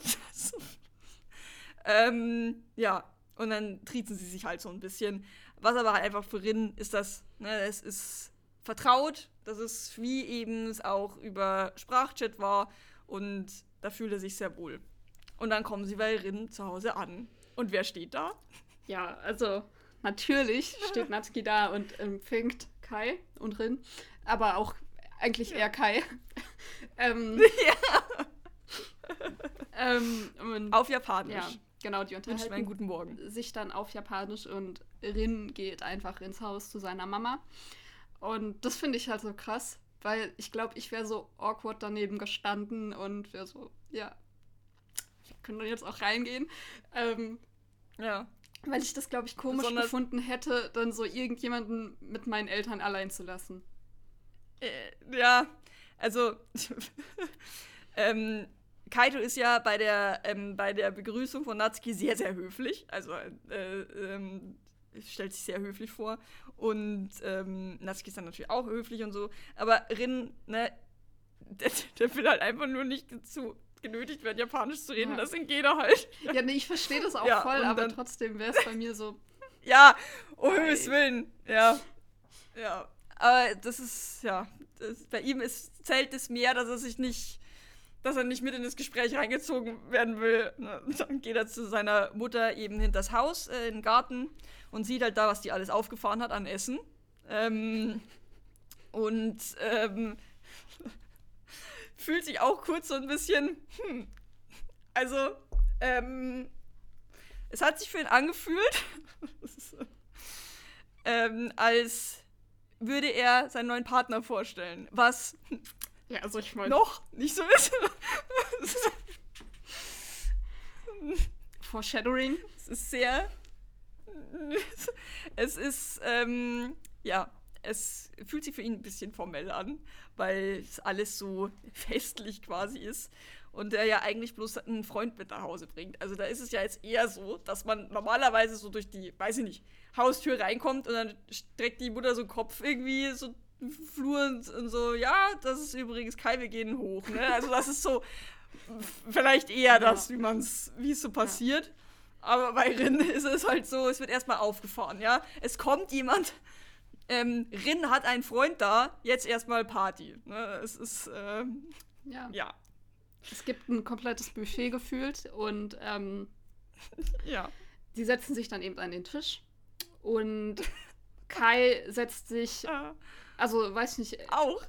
Speaker 1: Ähm, ja, und dann triezen sie sich halt so ein bisschen. Was aber halt einfach für Rin ist das, ne, es ist vertraut, dass es wie eben es auch über Sprachchat war und da fühlt er sich sehr wohl. Und dann kommen sie bei Rin zu Hause an. Und wer steht da?
Speaker 2: Ja, also natürlich steht Natsuki da und empfängt Kai und Rin, aber auch eigentlich eher Kai. ähm, ja.
Speaker 1: ähm, auf Japanisch. Ja,
Speaker 2: genau, die
Speaker 1: unterhalten einen guten Morgen.
Speaker 2: sich dann auf Japanisch und Rin geht einfach ins Haus zu seiner Mama. Und das finde ich halt so krass, weil ich glaube, ich wäre so awkward daneben gestanden und wäre so, ja, wir können dann jetzt auch reingehen. Ähm, ja. Weil ich das, glaube ich, komisch Besonders gefunden hätte, dann so irgendjemanden mit meinen Eltern allein zu lassen.
Speaker 1: Äh, ja, also ähm, Kaito ist ja bei der, ähm, bei der Begrüßung von Natsuki sehr, sehr höflich. Also äh, ähm, stellt sich sehr höflich vor. Und ähm, Natsuki ist dann natürlich auch höflich und so. Aber Rin, ne, der, der will halt einfach nur nicht dazu genötigt werden, Japanisch zu reden. Ja. Deswegen geht er halt.
Speaker 2: Ja, nee, ich verstehe das auch ja, voll, aber dann, trotzdem wäre es bei mir so.
Speaker 1: ja, um Himmels Willen. Ja. Ja. Aber das ist, ja, das, bei ihm ist, zählt es mehr, dass er sich nicht, dass er nicht mit in das Gespräch reingezogen werden will. Dann geht er zu seiner Mutter eben hinter das Haus, äh, in den Garten und sieht halt da, was die alles aufgefahren hat an Essen. Ähm, und ähm, fühlt sich auch kurz so ein bisschen, hm, also, ähm, es hat sich für ihn angefühlt, ähm, als würde er seinen neuen Partner vorstellen. Was
Speaker 2: ja, also ich mein,
Speaker 1: noch nicht so ist.
Speaker 2: Foreshadowing.
Speaker 1: Es ist sehr. Es ist, ähm, ja, es fühlt sich für ihn ein bisschen formell an, weil es alles so festlich quasi ist und er ja eigentlich bloß einen Freund mit nach Hause bringt. Also da ist es ja jetzt eher so, dass man normalerweise so durch die, weiß ich nicht, Haustür reinkommt und dann streckt die Mutter so einen Kopf irgendwie so Flur und, so, ja, das ist übrigens Kai, wir gehen hoch. Ne? Also das ist so vielleicht eher das, wie man es, wie es so passiert. Ja. Aber bei Rin ist es halt so, es wird erstmal aufgefahren, ja. Es kommt jemand, ähm, Rin hat einen Freund da, jetzt erstmal Party. Ne? Es ist, ähm,
Speaker 2: ja. ja. Es gibt ein komplettes Buffet gefühlt und ähm, ja. Die setzen sich dann eben an den Tisch und Kai setzt sich, also weiß ich nicht.
Speaker 1: Auch?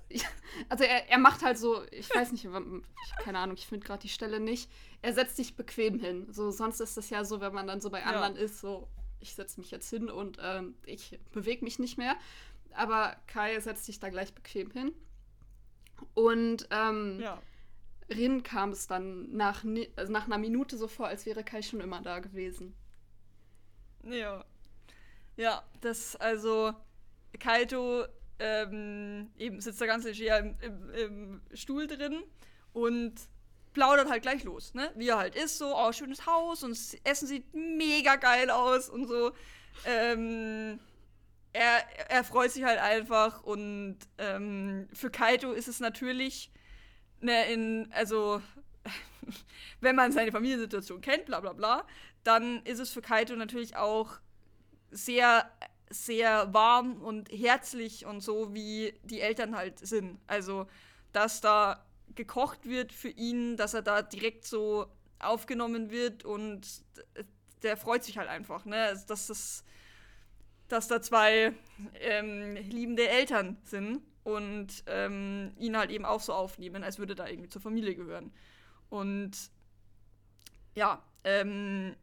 Speaker 2: Also er, er macht halt so, ich weiß nicht, ich, keine Ahnung, ich finde gerade die Stelle nicht. Er setzt sich bequem hin. So, sonst ist das ja so, wenn man dann so bei anderen ja. ist, so, ich setze mich jetzt hin und ähm, ich bewege mich nicht mehr. Aber Kai setzt sich da gleich bequem hin. Und ähm, ja. Rin kam es dann nach, also nach einer Minute so vor, als wäre Kai schon immer da gewesen.
Speaker 1: Ja. Ja, das, also, Kaito ähm, eben sitzt da ganz leger im, im, im, Stuhl drin und plaudert halt gleich los, ne? Wie er halt ist, so, oh, schönes Haus und das Essen sieht mega geil aus und so. Ähm, er, er freut sich halt einfach und ähm, für Kaito ist es natürlich, ne, in, also, wenn man seine Familiensituation kennt, bla bla bla, dann ist es für Kaito natürlich auch sehr, sehr warm und herzlich und so, wie die Eltern halt sind. Also, dass da gekocht wird für ihn, dass er da direkt so aufgenommen wird und der freut sich halt einfach, ne? Also, dass das dass da zwei ähm, liebende Eltern sind und ähm, ihn halt eben auch so aufnehmen, als würde da irgendwie zur Familie gehören. Und ja, ähm,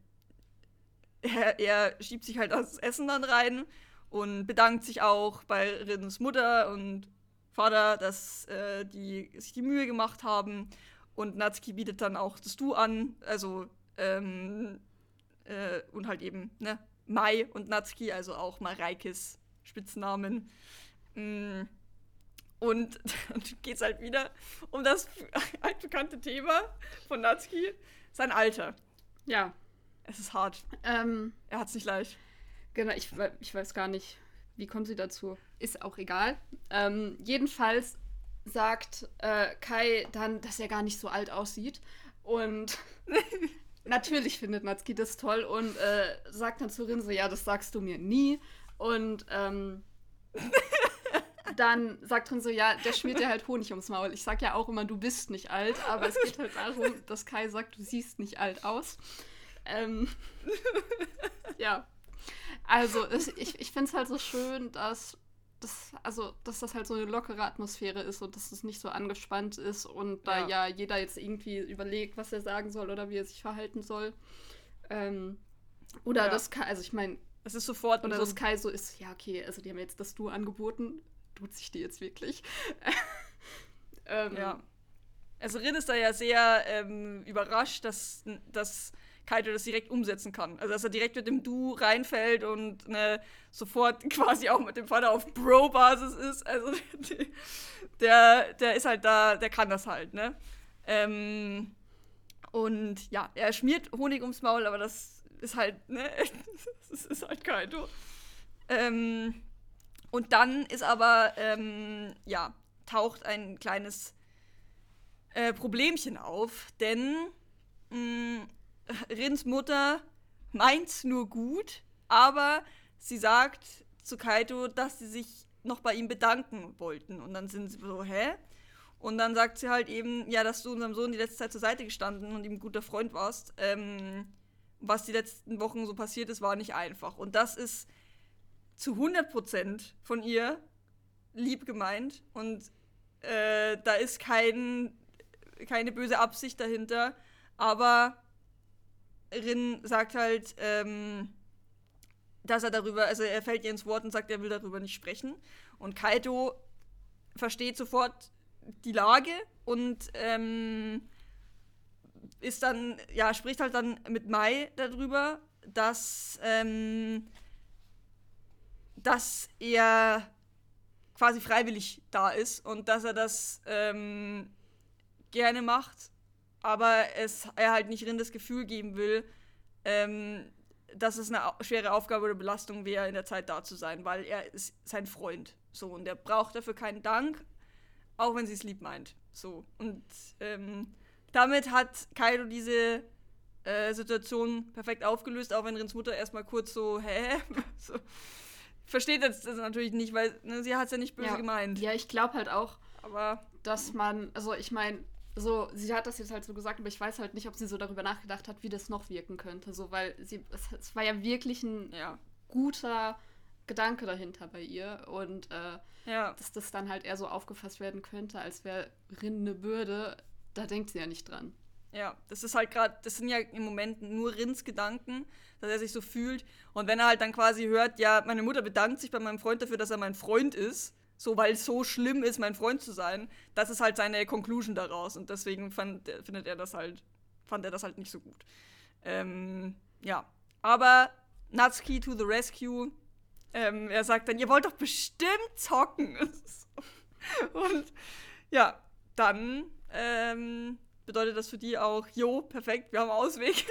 Speaker 1: er, er, schiebt sich halt das Essen dann rein und bedankt sich auch bei Rins Mutter und Vater, dass äh, die sich die Mühe gemacht haben. Und Natsuki bietet dann auch das Du an, also ähm, äh, und halt eben, ne, Mai und Natsuki, also auch Mareikes Spitznamen. Mm. Und dann geht es halt wieder um das altbekannte Thema von Natsuki, sein Alter.
Speaker 2: Ja.
Speaker 1: Es ist hart.
Speaker 2: Ähm,
Speaker 1: er hat es nicht leicht.
Speaker 2: Genau, ich, ich weiß gar nicht, wie kommen sie dazu. Ist auch egal. Ähm, jedenfalls sagt äh, Kai dann, dass er gar nicht so alt aussieht. Und natürlich findet Natsuki das toll und äh, sagt dann zu Rinse, ja, das sagst du mir nie. Und ähm, dann sagt Rinse, ja, der schmiert dir halt Honig ums Maul. Ich sag ja auch immer, du bist nicht alt, aber es geht halt darum, dass Kai sagt, du siehst nicht alt aus. Ähm, ja. Also, ich, ich finde es halt so schön, dass das, also, dass das halt so eine lockere Atmosphäre ist und dass es nicht so angespannt ist und da ja. ja jeder jetzt irgendwie überlegt, was er sagen soll oder wie er sich verhalten soll. Ähm, oder ja. das Kai, also ich meine.
Speaker 1: Es ist sofort.
Speaker 2: Oder so das Kai so ist, ja, okay, also die haben jetzt das Du angeboten, tut sich die jetzt wirklich.
Speaker 1: ähm, ja. Also Rin ist da ja sehr ähm, überrascht, dass, dass Kaito das direkt umsetzen kann. Also dass er direkt mit dem Du reinfällt und ne, sofort quasi auch mit dem Vater auf Bro-Basis ist. Also der, der ist halt da, der kann das halt, ne? Ähm, und ja, er schmiert Honig ums Maul, aber das ist halt, ne? das ist halt Kaito. Ähm, und dann ist aber, ähm, ja, taucht ein kleines äh, Problemchen auf, denn mm, Rins Mutter meint's nur gut, aber sie sagt zu Kaito, dass sie sich noch bei ihm bedanken wollten. Und dann sind sie so, hä? Und dann sagt sie halt eben, ja, dass du unserem Sohn die letzte Zeit zur Seite gestanden und ihm ein guter Freund warst. Ähm, was die letzten Wochen so passiert ist, war nicht einfach. Und das ist zu 100% von ihr lieb gemeint. Und äh, da ist kein, keine böse Absicht dahinter. Aber Rin sagt halt, ähm, dass er darüber, also er fällt ihr ins Wort und sagt, er will darüber nicht sprechen. Und Kaito versteht sofort die Lage und ähm, ist dann, ja, spricht halt dann mit Mai darüber, dass, ähm, dass er quasi freiwillig da ist und dass er das ähm, gerne macht aber es er halt nicht Rin das Gefühl geben will, ähm, dass es eine schwere Aufgabe oder Belastung wäre, in der Zeit da zu sein, weil er ist sein Freund. So, und er braucht dafür keinen Dank, auch wenn sie es lieb meint. So. Und ähm, damit hat Kaido diese äh, Situation perfekt aufgelöst, auch wenn Rins Mutter erstmal kurz so, hä? so, versteht jetzt das natürlich nicht, weil ne, sie hat es ja nicht böse
Speaker 2: ja.
Speaker 1: gemeint.
Speaker 2: Ja, ich glaube halt auch, aber dass man, also ich meine, so, sie hat das jetzt halt so gesagt, aber ich weiß halt nicht, ob sie so darüber nachgedacht hat, wie das noch wirken könnte. So, weil sie, es, es war ja wirklich ein ja. guter Gedanke dahinter bei ihr. Und äh, ja. dass das dann halt eher so aufgefasst werden könnte, als wäre Rin eine Bürde, da denkt sie ja nicht dran.
Speaker 1: Ja, das ist halt gerade, das sind ja im Moment nur Rins Gedanken, dass er sich so fühlt. Und wenn er halt dann quasi hört, ja, meine Mutter bedankt sich bei meinem Freund dafür, dass er mein Freund ist, so weil es so schlimm ist, mein Freund zu sein, das ist halt seine Conclusion daraus und deswegen fand, findet er das halt, fand er das halt nicht so gut. Ähm, ja, aber Natsuki to the rescue. Ähm, er sagt dann, ihr wollt doch bestimmt zocken. und ja, dann ähm, bedeutet das für die auch, jo, perfekt, wir haben Ausweg.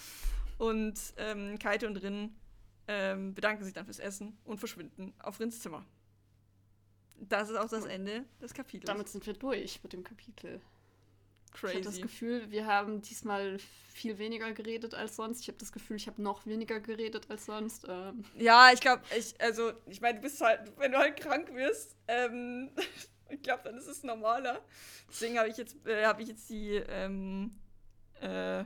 Speaker 1: und ähm, Kaite und Rin ähm, bedanken sich dann fürs Essen und verschwinden auf Rins Zimmer. Das ist auch das Ende des Kapitels.
Speaker 2: Damit sind wir durch mit dem Kapitel. Crazy. Ich habe das Gefühl, wir haben diesmal viel weniger geredet als sonst. Ich habe das Gefühl, ich habe noch weniger geredet als sonst. Ähm.
Speaker 1: Ja, ich glaube, ich, also, ich meine, du bist halt, wenn du halt krank wirst, ähm, ich glaube, dann ist es normaler. Deswegen habe ich jetzt, äh, habe ich jetzt die, ähm, äh,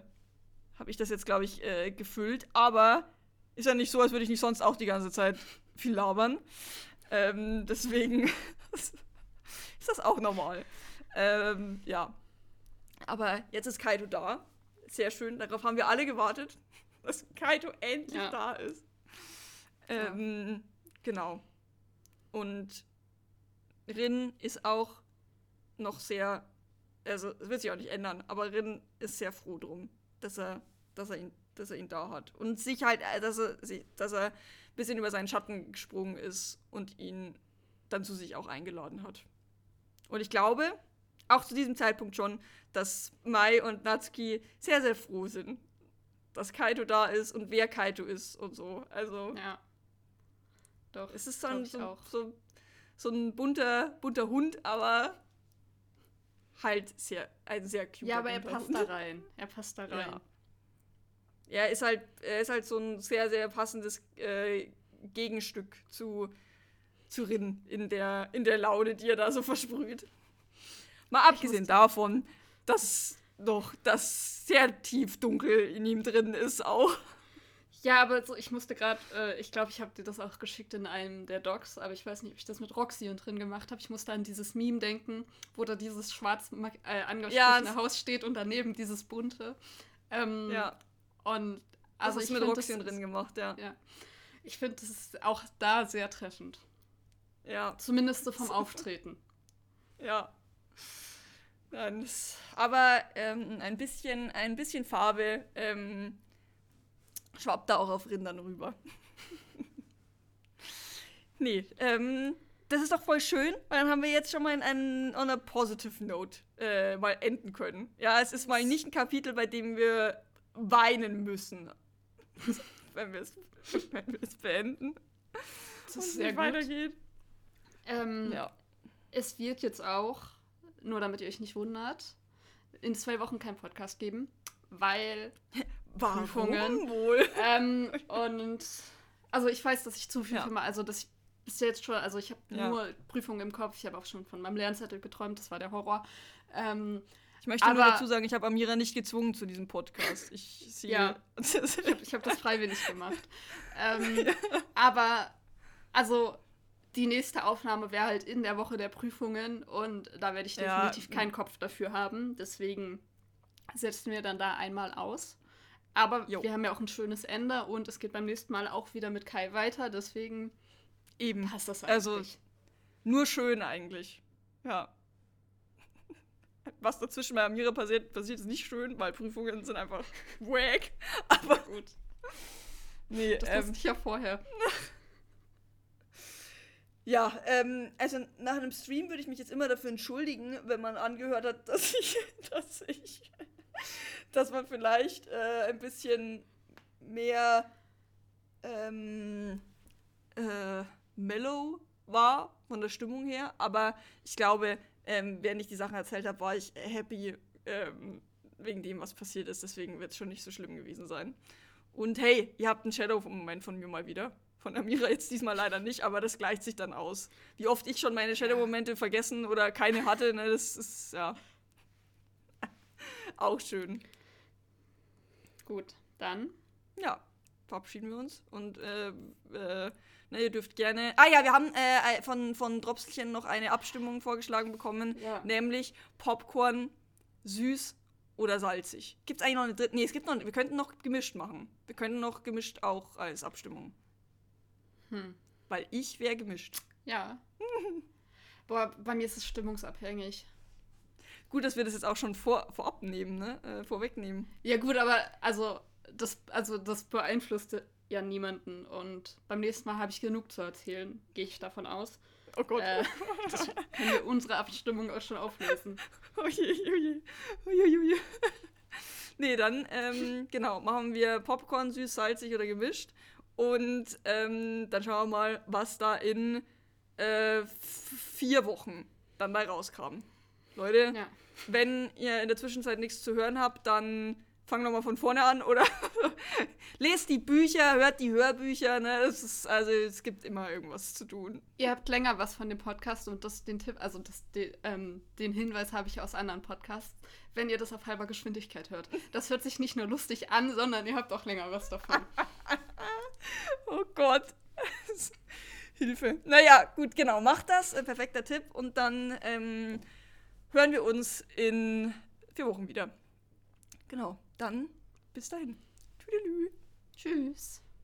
Speaker 1: habe ich das jetzt, glaube ich, äh, gefüllt. Aber ist ja nicht so, als würde ich nicht sonst auch die ganze Zeit viel labern. Ähm, deswegen ist das auch normal. Ähm, ja. Aber jetzt ist Kaito da. Sehr schön. Darauf haben wir alle gewartet, dass Kaito endlich ja. da ist. Ähm, ja. Genau. Und Rin ist auch noch sehr, also es wird sich auch nicht ändern, aber Rin ist sehr froh drum, dass er, dass er ihn, dass er ihn da hat. Und sich halt, äh, dass er, dass er bisschen über seinen Schatten gesprungen ist und ihn dann zu sich auch eingeladen hat. Und ich glaube, auch zu diesem Zeitpunkt schon, dass Mai und Natsuki sehr, sehr froh sind, dass Kaito da ist und wer Kaito ist und so. Also.
Speaker 2: Ja.
Speaker 1: Doch. Es ist dann so, so, so, ein bunter, bunter Hund, aber halt sehr, ein sehr
Speaker 2: cute Ja, aber er passt Hund. da rein. Er passt da rein.
Speaker 1: Ja. Er ist halt, er ist halt so ein sehr, sehr passendes äh, Gegenstück zu, zu Rin in der, in der Laune, die er da so versprüht. Mal abgesehen davon, dass noch das sehr tief dunkel in ihm drin ist auch.
Speaker 2: Ja, aber so, ich musste gerade, äh, ich glaube, ich habe dir das auch geschickt in einem der Docs, aber ich weiß nicht, ob ich das mit Roxy und drin gemacht habe. Ich musste an dieses Meme denken, wo da dieses schwarz äh, angestrichene ja, Haus steht und daneben dieses bunte. Ähm, ja. Und also
Speaker 1: das ist ich mit Roxy drin gemacht, ja.
Speaker 2: ja. Ich finde, das ist auch da sehr treffend.
Speaker 1: Ja.
Speaker 2: Zumindest so vom Auftreten.
Speaker 1: Ja. Nein, aber ähm, ein, bisschen, ein bisschen Farbe ähm, schwappt da auch auf Rindern rüber. nee, ähm, das ist doch voll schön, weil dann haben wir jetzt schon mal in einen, on a positive note äh, mal enden können. Ja, es ist mal nicht ein Kapitel, bei dem wir weinen müssen, wenn wir es wenn beenden.
Speaker 2: Das ist sehr gut. weitergeht. Ähm, ja. Es wird jetzt auch, nur damit ihr euch nicht wundert, in zwei Wochen kein Podcast geben, weil
Speaker 1: Warum Prüfungen. wohl?
Speaker 2: Ähm, und also ich weiß, dass ich zu viel ja. für mal, also dass ich bis jetzt schon, also ich habe ja. nur Prüfungen im Kopf, ich habe auch schon von meinem Lernzettel geträumt, das war der Horror. Ähm,
Speaker 1: ich möchte aber, nur dazu sagen, ich habe Amira nicht gezwungen zu diesem Podcast. Ich sehe.
Speaker 2: Ja, ich habe hab das freiwillig gemacht. ähm, aber, also, die nächste Aufnahme wäre halt in der Woche der Prüfungen und da werde ich definitiv ja. keinen Kopf dafür haben. Deswegen setzen wir dann da einmal aus. Aber jo. wir haben ja auch ein schönes Ende und es geht beim nächsten Mal auch wieder mit Kai weiter, deswegen
Speaker 1: eben passt das also eigentlich. Also nur schön eigentlich. Ja. Was dazwischen bei Amira passiert, passiert ist nicht schön, weil Prüfungen sind einfach wack. Aber gut.
Speaker 2: Nee, das ähm, ich ja vorher.
Speaker 1: Ja, ähm, also nach einem Stream würde ich mich jetzt immer dafür entschuldigen, wenn man angehört hat, dass ich, dass ich dass man vielleicht äh, ein bisschen mehr ähm, äh, mellow war von der Stimmung her. Aber ich glaube, ähm, während ich die Sachen erzählt habe, war ich happy ähm, wegen dem, was passiert ist. Deswegen wird es schon nicht so schlimm gewesen sein. Und hey, ihr habt einen Shadow-Moment von mir mal wieder. Von Amira jetzt diesmal leider nicht, aber das gleicht sich dann aus. Wie oft ich schon meine Shadow-Momente vergessen oder keine hatte, ne, das ist ja auch schön.
Speaker 2: Gut, dann.
Speaker 1: Ja, verabschieden wir uns. Und äh, äh, ne, ihr dürft gerne. Ah ja, wir haben äh, von, von Dropselchen noch eine Abstimmung vorgeschlagen bekommen, ja. nämlich Popcorn süß oder salzig. Gibt es eigentlich noch eine dritte? Nee, es gibt noch. Wir könnten noch gemischt machen. Wir könnten noch gemischt auch als Abstimmung. Hm. Weil ich wäre gemischt.
Speaker 2: Ja. Boah, bei mir ist es stimmungsabhängig.
Speaker 1: Gut, dass wir das jetzt auch schon vor, vorab nehmen, ne? Äh, vorwegnehmen.
Speaker 2: Ja, gut, aber also das, also das beeinflusste ja niemanden. Und beim nächsten Mal habe ich genug zu erzählen, gehe ich davon aus.
Speaker 1: Oh Gott. Äh,
Speaker 2: können wir unsere Abstimmung auch schon auflösen.
Speaker 1: Oje, oje, oje, oje. Nee, dann, ähm, genau, machen wir Popcorn süß, salzig oder gemischt. Und ähm, dann schauen wir mal, was da in äh, vier Wochen dann bei rauskam. Leute, ja. wenn ihr in der Zwischenzeit nichts zu hören habt, dann fangt nochmal von vorne an oder lest die Bücher, hört die Hörbücher. Ne? Es ist, also es gibt immer irgendwas zu tun.
Speaker 2: Ihr habt länger was von dem Podcast und das den Tipp, also das, den, ähm, den Hinweis habe ich aus anderen Podcasts, wenn ihr das auf halber Geschwindigkeit hört. Das hört sich nicht nur lustig an, sondern ihr habt auch länger was davon.
Speaker 1: oh Gott. Hilfe. Naja, gut, genau, macht das. Äh, perfekter Tipp. Und dann ähm, hören wir uns in vier Wochen wieder. Genau, dann bis dahin.
Speaker 2: Tschüss.